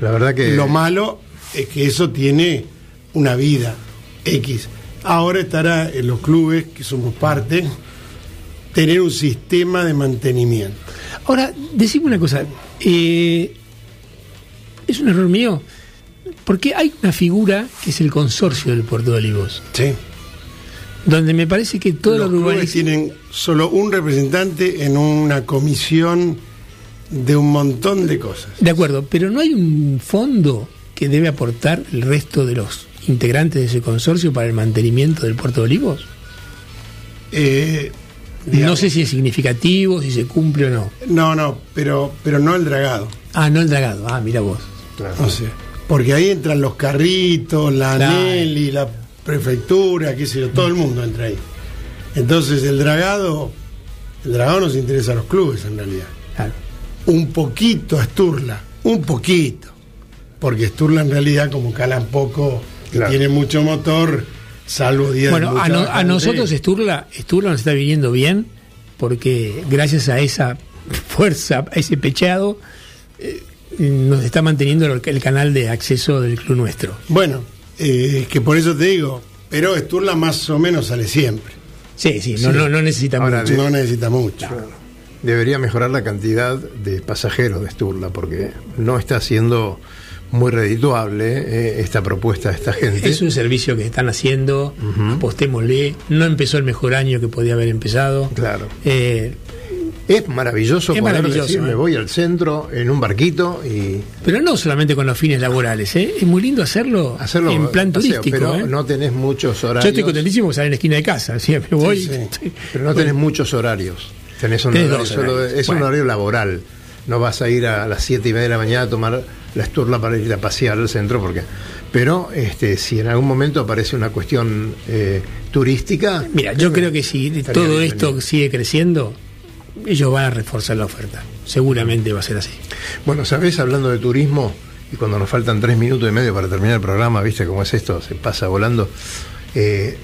La verdad que... Lo malo es que eso tiene una vida X. Ahora estará en los clubes, que somos parte, tener un sistema de mantenimiento. Ahora, decime una cosa. eh, es un error mío. Porque hay una figura que es el consorcio del Puerto de Olivos. Sí. donde me parece que todos los, los clubes tienen solo un representante en una comisión de un montón de cosas. De acuerdo, pero no hay un fondo que debe aportar el resto de los integrantes de ese consorcio para el mantenimiento del puerto de Olivos. Eh, No sé si es significativo, si se cumple o no. No, no, pero, pero no el dragado. Ah, no el dragado. Ah, mira vos. No sé. Porque ahí entran los carritos, la Claro. Nelly, la prefectura, qué sé yo, todo el mundo entra ahí. Entonces el dragado, el dragado nos interesa a los clubes en realidad. Claro. Un poquito a Sturla, un poquito. Porque Sturla en realidad como cala poco, Claro. tiene mucho motor, salvo días de Bueno, mucha a, no- a nosotros Sturla, Sturla nos está viniendo bien porque gracias a esa fuerza, a ese pechado, eh, nos está manteniendo el, el canal de acceso del club nuestro. Bueno, eh, que por eso te digo, pero Sturla más o menos sale siempre. Sí, sí, no, no, no necesitamos Ahora, mucho. No necesita mucho. Debería mejorar la cantidad de pasajeros de Sturla porque no está siendo muy redituable eh, esta propuesta de esta gente. Es un servicio que están haciendo, apostémosle. No empezó el mejor año que podía haber empezado. Claro. Eh, Es maravilloso Es poder maravilloso, decir, ¿eh? me voy al centro en un barquito y pero no solamente con los fines laborales, ¿eh? es muy lindo hacerlo, hacerlo en plan paseo, turístico. pero ¿eh? no tenés muchos horarios. Yo estoy contentísimo porque sale en la esquina de casa, siempre voy. Sí, sí. Pero no tenés muchos horarios. Tenés un Tenés horario solo de- es Bueno. un horario laboral. No vas a ir a las siete y media de la mañana a tomar la esturla para ir a pasear al centro, porque. Pero este, si en algún momento aparece una cuestión eh, turística. Mira, yo creo que si todo esto sigue creciendo, ellos van a reforzar la oferta. Seguramente va a ser así. Bueno, ¿sabés? Hablando de turismo, y cuando nos faltan tres minutos y medio para terminar el programa, ¿viste cómo es esto? Se pasa volando. Eh,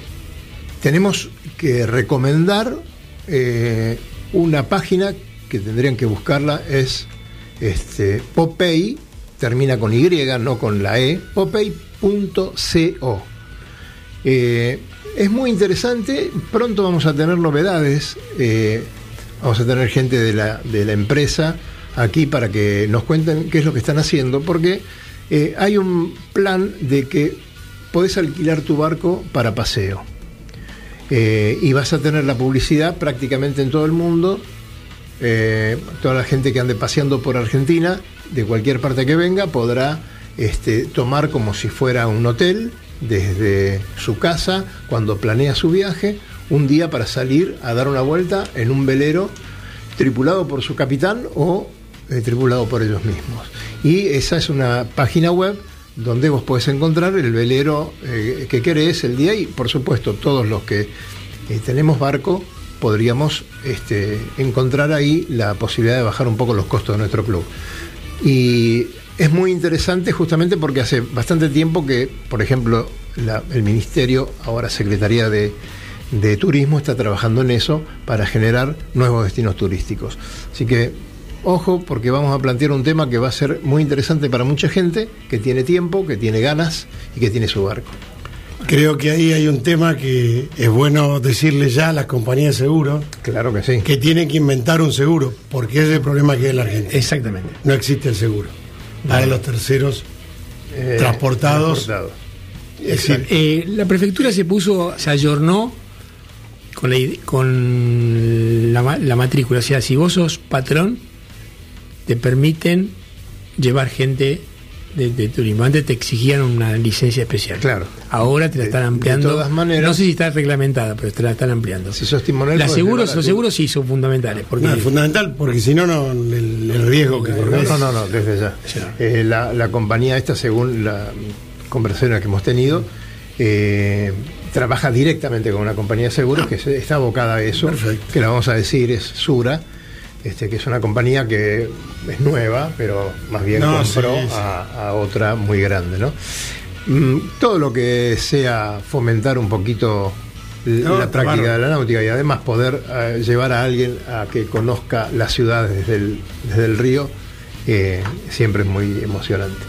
tenemos que recomendar eh, una página que tendrían que buscarla, es este, Popey, termina con Y, no con la E, popey.co. Eh, es muy interesante, pronto vamos a tener novedades, eh, vamos a tener gente de la, de la empresa aquí para que nos cuenten qué es lo que están haciendo, porque eh, hay un plan de que podés alquilar tu barco para paseo. Eh, y vas a tener la publicidad prácticamente en todo el mundo. Eh, toda la gente que ande paseando por Argentina, de cualquier parte que venga, podrá este, tomar como si fuera un hotel desde su casa, cuando planea su viaje, un día para salir a dar una vuelta en un velero tripulado por su capitán o eh, tripulado por ellos mismos. Y esa es una página web donde vos podés encontrar el velero eh, que querés el día y por supuesto todos los que eh, tenemos barco podríamos este, encontrar ahí la posibilidad de bajar un poco los costos de nuestro club. Y es muy interesante justamente porque hace bastante tiempo que, por ejemplo, el Ministerio, ahora Secretaría de, de Turismo, está trabajando en eso para generar nuevos destinos turísticos. Así que, ojo, porque vamos a plantear un tema que va a ser muy interesante para mucha gente que tiene tiempo, que tiene ganas y que tiene su barco. Creo que ahí hay un tema que es bueno decirle ya a las compañías de seguro Claro que sí. que tienen que inventar un seguro, porque ese es el problema que hay en la Argentina. Exactamente. No existe el seguro para los terceros. Eh, Transportados. transportados. Es decir, Eh, la prefectura se puso, se ayornó con la, con la, ma- la matrícula. O sea, si vos sos patrón, te permiten llevar gente de, de turismo. Antes te exigían una licencia especial. Claro. Ahora te la De- están de ampliando. todas maneras- no sé si está reglamentada, pero te la están ampliando. Si sos timonel, seguros, los seguros sí son fundamentales. Porque no, es fundamental, porque si no, no el, el riesgo que No, corres. no, no, no, desde ya. Eh, la, la compañía esta, según la conversación que hemos tenido, eh, trabaja directamente con una compañía de seguros que se- está abocada a eso, Perfecto. que la vamos a decir es Sura, este, que es una compañía que es nueva, pero más bien No, compró sí, sí. A, a otra muy grande, ¿no? Mm, todo lo que sea fomentar un poquito No, la práctica de la náutica y además poder eh, llevar a alguien a que conozca la ciudad desde el, desde el río, eh, siempre es muy emocionante.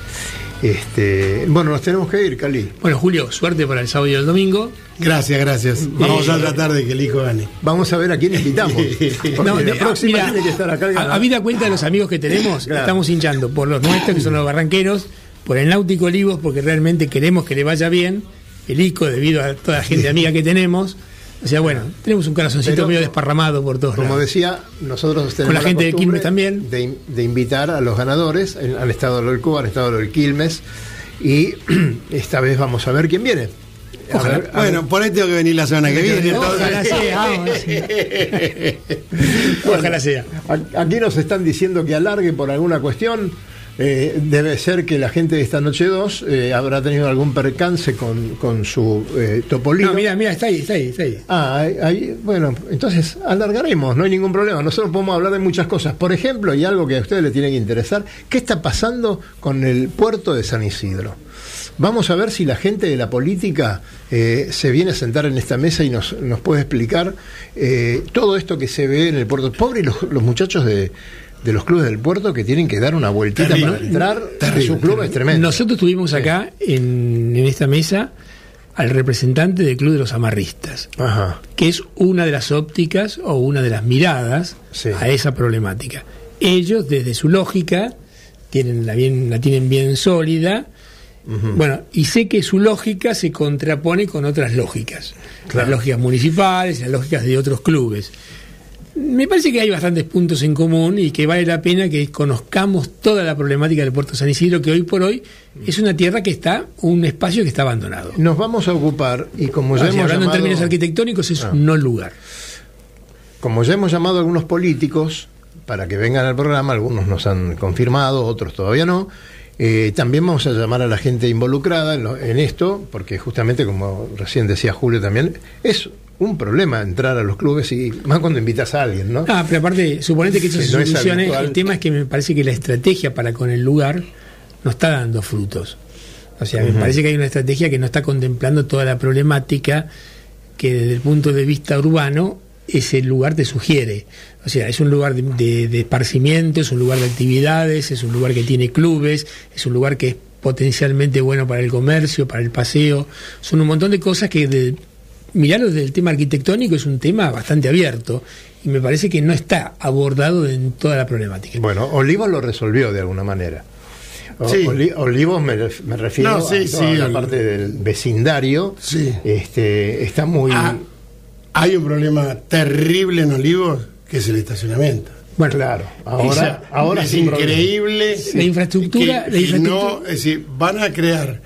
Este, bueno, nos tenemos que ir, Cali. Bueno, Julio, suerte para el sábado y el domingo. Gracias, gracias. Vamos a tratar de que el hijo gane. Vamos a ver a quién invitamos. No, la de- próxima mira, tiene que estar acá. el a- ganador. Habida cuenta de los amigos que tenemos, Claro. estamos hinchando por los nuestros, que son los barranqueros, por el Náutico Olivos, porque realmente queremos que le vaya bien, el ICO, debido a toda la gente amiga que tenemos, O sea, bueno, tenemos un corazoncito Pero- medio desparramado por todos Como lados. decía, nosotros tenemos la gente de Quilmes también. De, de invitar a los ganadores. En- Han estado lo del Cuba, han estado lo del Quilmes. Y esta vez vamos a ver quién viene. A Ojalá. ver- a Bueno, por ahí tengo que venir la semana que viene. Ojalá sea. Ojalá sea. Aquí nos están diciendo que alargue por alguna cuestión. Eh, debe ser que la gente de esta noche 2 eh, habrá tenido algún percance con, con su eh, topolino. No, mira, mira, está ahí, está ahí, está ahí. Ah, ahí- ahí- bueno, entonces alargaremos, no hay ningún problema. Nosotros podemos hablar de muchas cosas. Por ejemplo, y algo que a ustedes les tiene que interesar, ¿qué está pasando con el puerto de San Isidro? Vamos a ver si la gente de la política eh, se viene a sentar en esta mesa y nos, nos puede explicar eh, todo esto que se ve en el puerto. Pobre los, los muchachos de, de los clubes del puerto que tienen que dar una vueltita Terrible, para entrar. terrible, su club es tremendo. Nosotros tuvimos acá en, en esta mesa al representante del Club de los Amarristas, Ajá. que es una de las ópticas o una de las miradas Sí. a esa problemática. Ellos, desde su lógica, tienen la, bien, la tienen bien sólida. Bueno, y sé que su lógica se contrapone con otras lógicas, Claro. las lógicas municipales, las lógicas de otros clubes. Me parece que hay bastantes puntos en común y que vale la pena que conozcamos toda la problemática del puerto San Isidro, que hoy por hoy es una tierra que está, un espacio que está abandonado. Nos vamos a ocupar, y como ya sea, hemos hablando en llamado- términos arquitectónicos, es Ah. un no lugar. Como ya hemos llamado a algunos políticos para que vengan al programa, algunos nos han confirmado, otros todavía no, eh, también vamos a llamar a la gente involucrada en, lo- en esto, porque justamente, como recién decía Julio también, es un problema entrar a los clubes y más cuando invitas a alguien, ¿no? Ah, pero aparte, suponete que eso Sí, se no es habitual. El tema es que me parece que la estrategia para con el lugar no está dando frutos. O sea, me parece que hay una estrategia que no está contemplando toda la problemática que desde el punto de vista urbano ese lugar te sugiere. O sea, es un lugar de, de- de esparcimiento, es un lugar de actividades, es un lugar que tiene clubes, es un lugar que es potencialmente bueno para el comercio, para el paseo. Son un montón de cosas que, de, mirarlo desde el tema arquitectónico, es un tema bastante abierto y me parece que no está abordado en toda la problemática. Bueno, Olivos lo resolvió de alguna manera. O- Sí. Oli- Olivos me, ref- me refiero No, sí, a toda sí, la parte del vecindario. Sí. Este, está muy... Ah, hay un problema terrible en Olivos que es el estacionamiento. Bueno, claro, ahora, Esa- ahora es increíble. La infraestructura- que- la que infraestructura- no, es decir, van a crear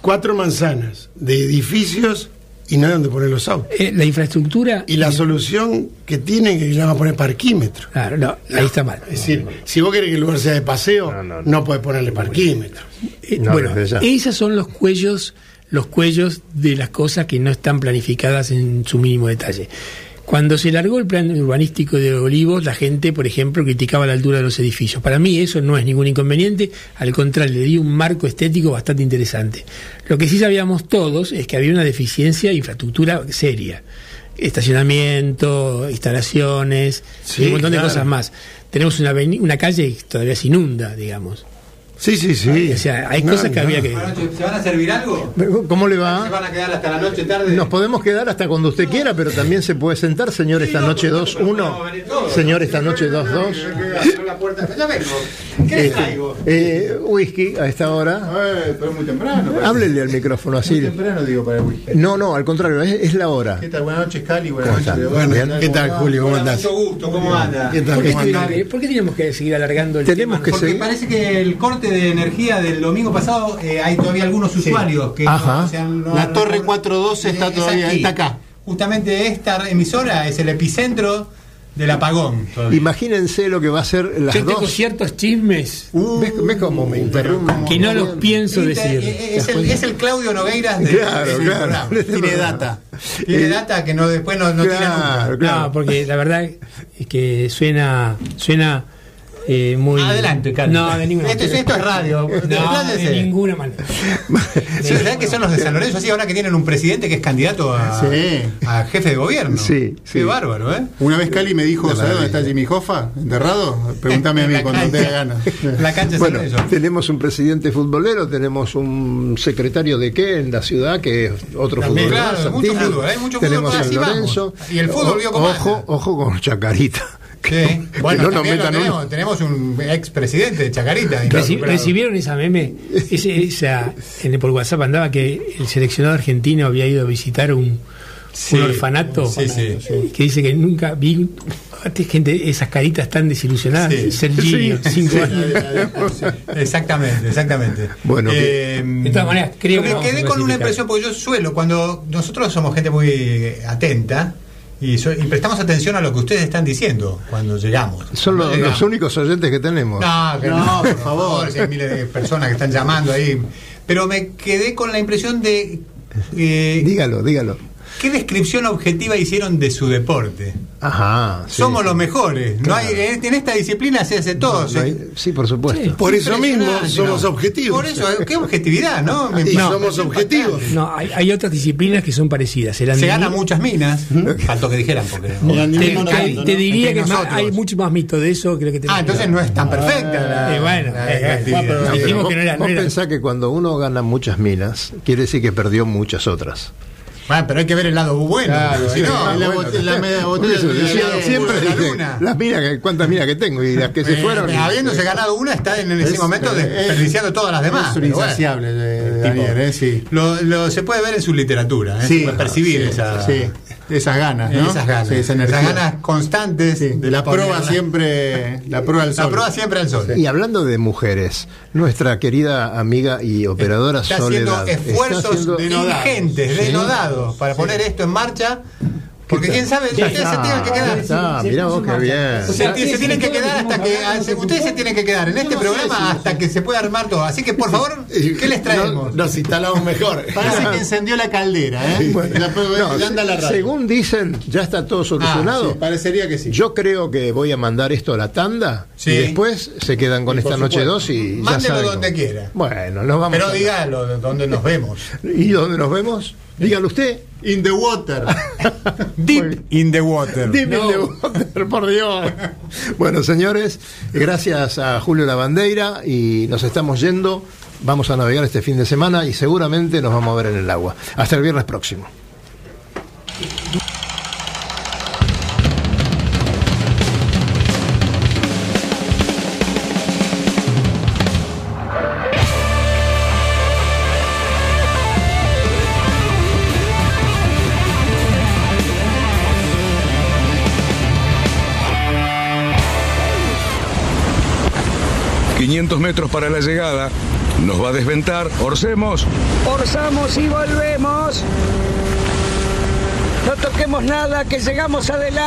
cuatro manzanas de edificios y no hay donde poner los autos. eh, la infraestructura... Y la solución que tienen que le van a poner parquímetro. Claro, no, ahí está mal. Es decir, si vos querés que el lugar sea de paseo, No, no, no, no. podés ponerle parquímetro. Eh, No, bueno, esos son los cuellos, los cuellos de las cosas que no están planificadas en su mínimo detalle. Cuando se largó el plan urbanístico de Olivos, la gente, por ejemplo, criticaba la altura de los edificios. Para mí eso no es ningún inconveniente, al contrario, le dio un marco estético bastante interesante. Lo que sí sabíamos todos es que había una deficiencia de infraestructura seria. Estacionamiento, instalaciones, Sí, y un montón claro. de cosas más. Tenemos una, una calle que todavía se inunda, digamos. Sí, sí, sí. O sea, hay No, cosas que no. había que... ¿Se van a servir algo? ¿Cómo le ¿Se va? van a quedar hasta la noche tarde? Nos podemos quedar hasta cuando usted quiera, pero también se puede sentar, señor, esta noche 2-1. Señor, esta noche 2-2. Abro la puerta. Ya vengo. ¿Qué les traigo? Eh, whisky a esta hora. Eh, pero es muy temprano. parece. Háblele al micrófono Muy así. temprano digo para el whisky. No, no, al contrario, es, es la hora. ¿Qué tal? Buenas noches, Cali. Buenas ¿Cómo noches. Bien. ¿Qué tal, Julio? ¿Cómo andás? Mucho gusto. ¿Cómo anda? ¿Qué tal? ¿Por qué, teníamos que seguir alargando el Tenemos tema? que Porque parece que el corte de energía del domingo pasado eh, hay todavía algunos usuarios que Ajá. no se han- no La torre 412 está Es todavía- aquí. está acá. Justamente esta emisora es el epicentro del apagón. todavía. Imagínense lo que va a ser las Yo tengo dos. ciertos chismes ¿Ves, ves cómo me interrumpen? que no los pienso decir. eh, Es el, es el Claudio Nogueiras de, Claro, del claro. programa. Tiene data. Tiene data que no después no, no tiene Claro, nunca. claro. No, porque la verdad es que suena suena eh, muy Adelante, Carlos. No, de ninguna Esto, es- manera. esto es radio. No, de ninguna manera. Sí, ¿Sabés que son los de San Lorenzo así ahora que tienen un presidente que es candidato a, Sí. a jefe de gobierno? Sí, Qué bárbaro, ¿eh? Una vez Cali me dijo, ¿sabes dónde está Jimmy Hoffa? ¿Enterrado? Pregúntame a mí La cuando cancha. te ganas. La cancha San Bueno, tenemos un presidente futbolero, tenemos un secretario de qué en la ciudad, que es otro También, futbolero. claro, mucho fútbol, hay mucho fútbol, tenemos así Lorenzo. Y el fútbol O- vio cómo Ojo, ojo con Chacarita. Sí. Bueno, no nos metan tenemos, tenemos un expresidente de Chacarita. Reci-. ¿Recibieron esa meme? Ese- esa, en, por WhatsApp andaba que el seleccionado argentino había ido a visitar un, Sí, un orfanato, sí, sí. que dice que nunca vi aparte gente, esas caritas tan desilusionadas. Sí. Sergio, Sí, cinco sí. años. Exactamente, exactamente. Bueno, Eh, De todas maneras, creo que me quedé con una impresión, porque yo suelo, cuando nosotros somos gente muy atenta y, so- y prestamos atención a lo que ustedes están diciendo cuando llegamos. Son Cuando los, llegamos. los únicos oyentes que tenemos. No, que no, por favor, si hay miles de personas que están llamando ahí. Pero me quedé con la impresión de. eh, Dígalo, dígalo. ¿Qué descripción objetiva hicieron de su deporte? Ajá. sí, Somos sí. los mejores. No hay, en en esta disciplina se hace todo. No se- hay- sí, por supuesto. Por eso mismo somos objetivos. Por eso, qué objetividad, ¿no? Y somos objetivos. No, hay, hay otras disciplinas que son parecidas. El Se ganan muchas minas. Faltó que dijeran, porque. Te, te- no, te no. diría Entre que más- hay mucho más mito de eso lo que te Ah, entonces no es tan perfecta la. Eh, bueno, eh, eh, dijimos que no era- Vos pensás que cuando uno gana muchas minas, quiere decir que perdió muchas otras. Bueno, pero hay que ver el lado bueno. Claro, si sí, no, la bueno, bote- la media botella eso, de- de- siempre de dije, las minas que, cuántas minas que tengo y las que se eh, fueron. habiéndose ganado una, está en ese Es- momento es- desperdiciando todas las demás. Es un pero bueno. insaciable de, Tipo, ¿eh? Sí. Lo, lo- se puede ver en su literatura, ¿eh? se puede percibir sí, esa, sí, esas ganas, ¿no? esas ganas, Sí, esa energía. esas ganas constantes Sí, de la ponerla- prueba siempre, la prueba al la sol. prueba siempre al sol. Y hablando de mujeres, nuestra querida amiga y operadora Está Soledad. haciendo esfuerzos está haciendo- ingentes, Sí. denodados, para poner esto en marcha. Porque quién sabe, ustedes se tienen que quedar. está, mirá vos qué bien. O sea, se tienen que quedar hasta que ah, ustedes se tienen que quedar en este programa hasta que se pueda armar todo. Así que por favor, ¿qué les traemos? No- nos instalamos mejor. Parece que encendió la caldera, ¿eh? Bueno, Ya, no, ya anda la radio. según dicen, ya está todo solucionado. Ah, sí, parecería que sí. Yo creo que voy a mandar esto a la tanda Sí. y después se quedan con esta noche dos y ya Mándelo donde quiera. Bueno, nos vamos. Pero a- dígalo, de dónde nos vemos. ¿Y dónde nos vemos? Dígalo usted. In the water. Deep in the water. Deep in the water, por Dios. Bueno, señores, gracias a Julio Lavandeira y nos estamos yendo. Vamos a navegar este fin de semana y seguramente nos vamos a ver en el agua. Hasta el viernes próximo. ...500 metros para la llegada... ...nos va a desventar... ...orcemos... Orzamos y volvemos. No toquemos nada, que llegamos adelante.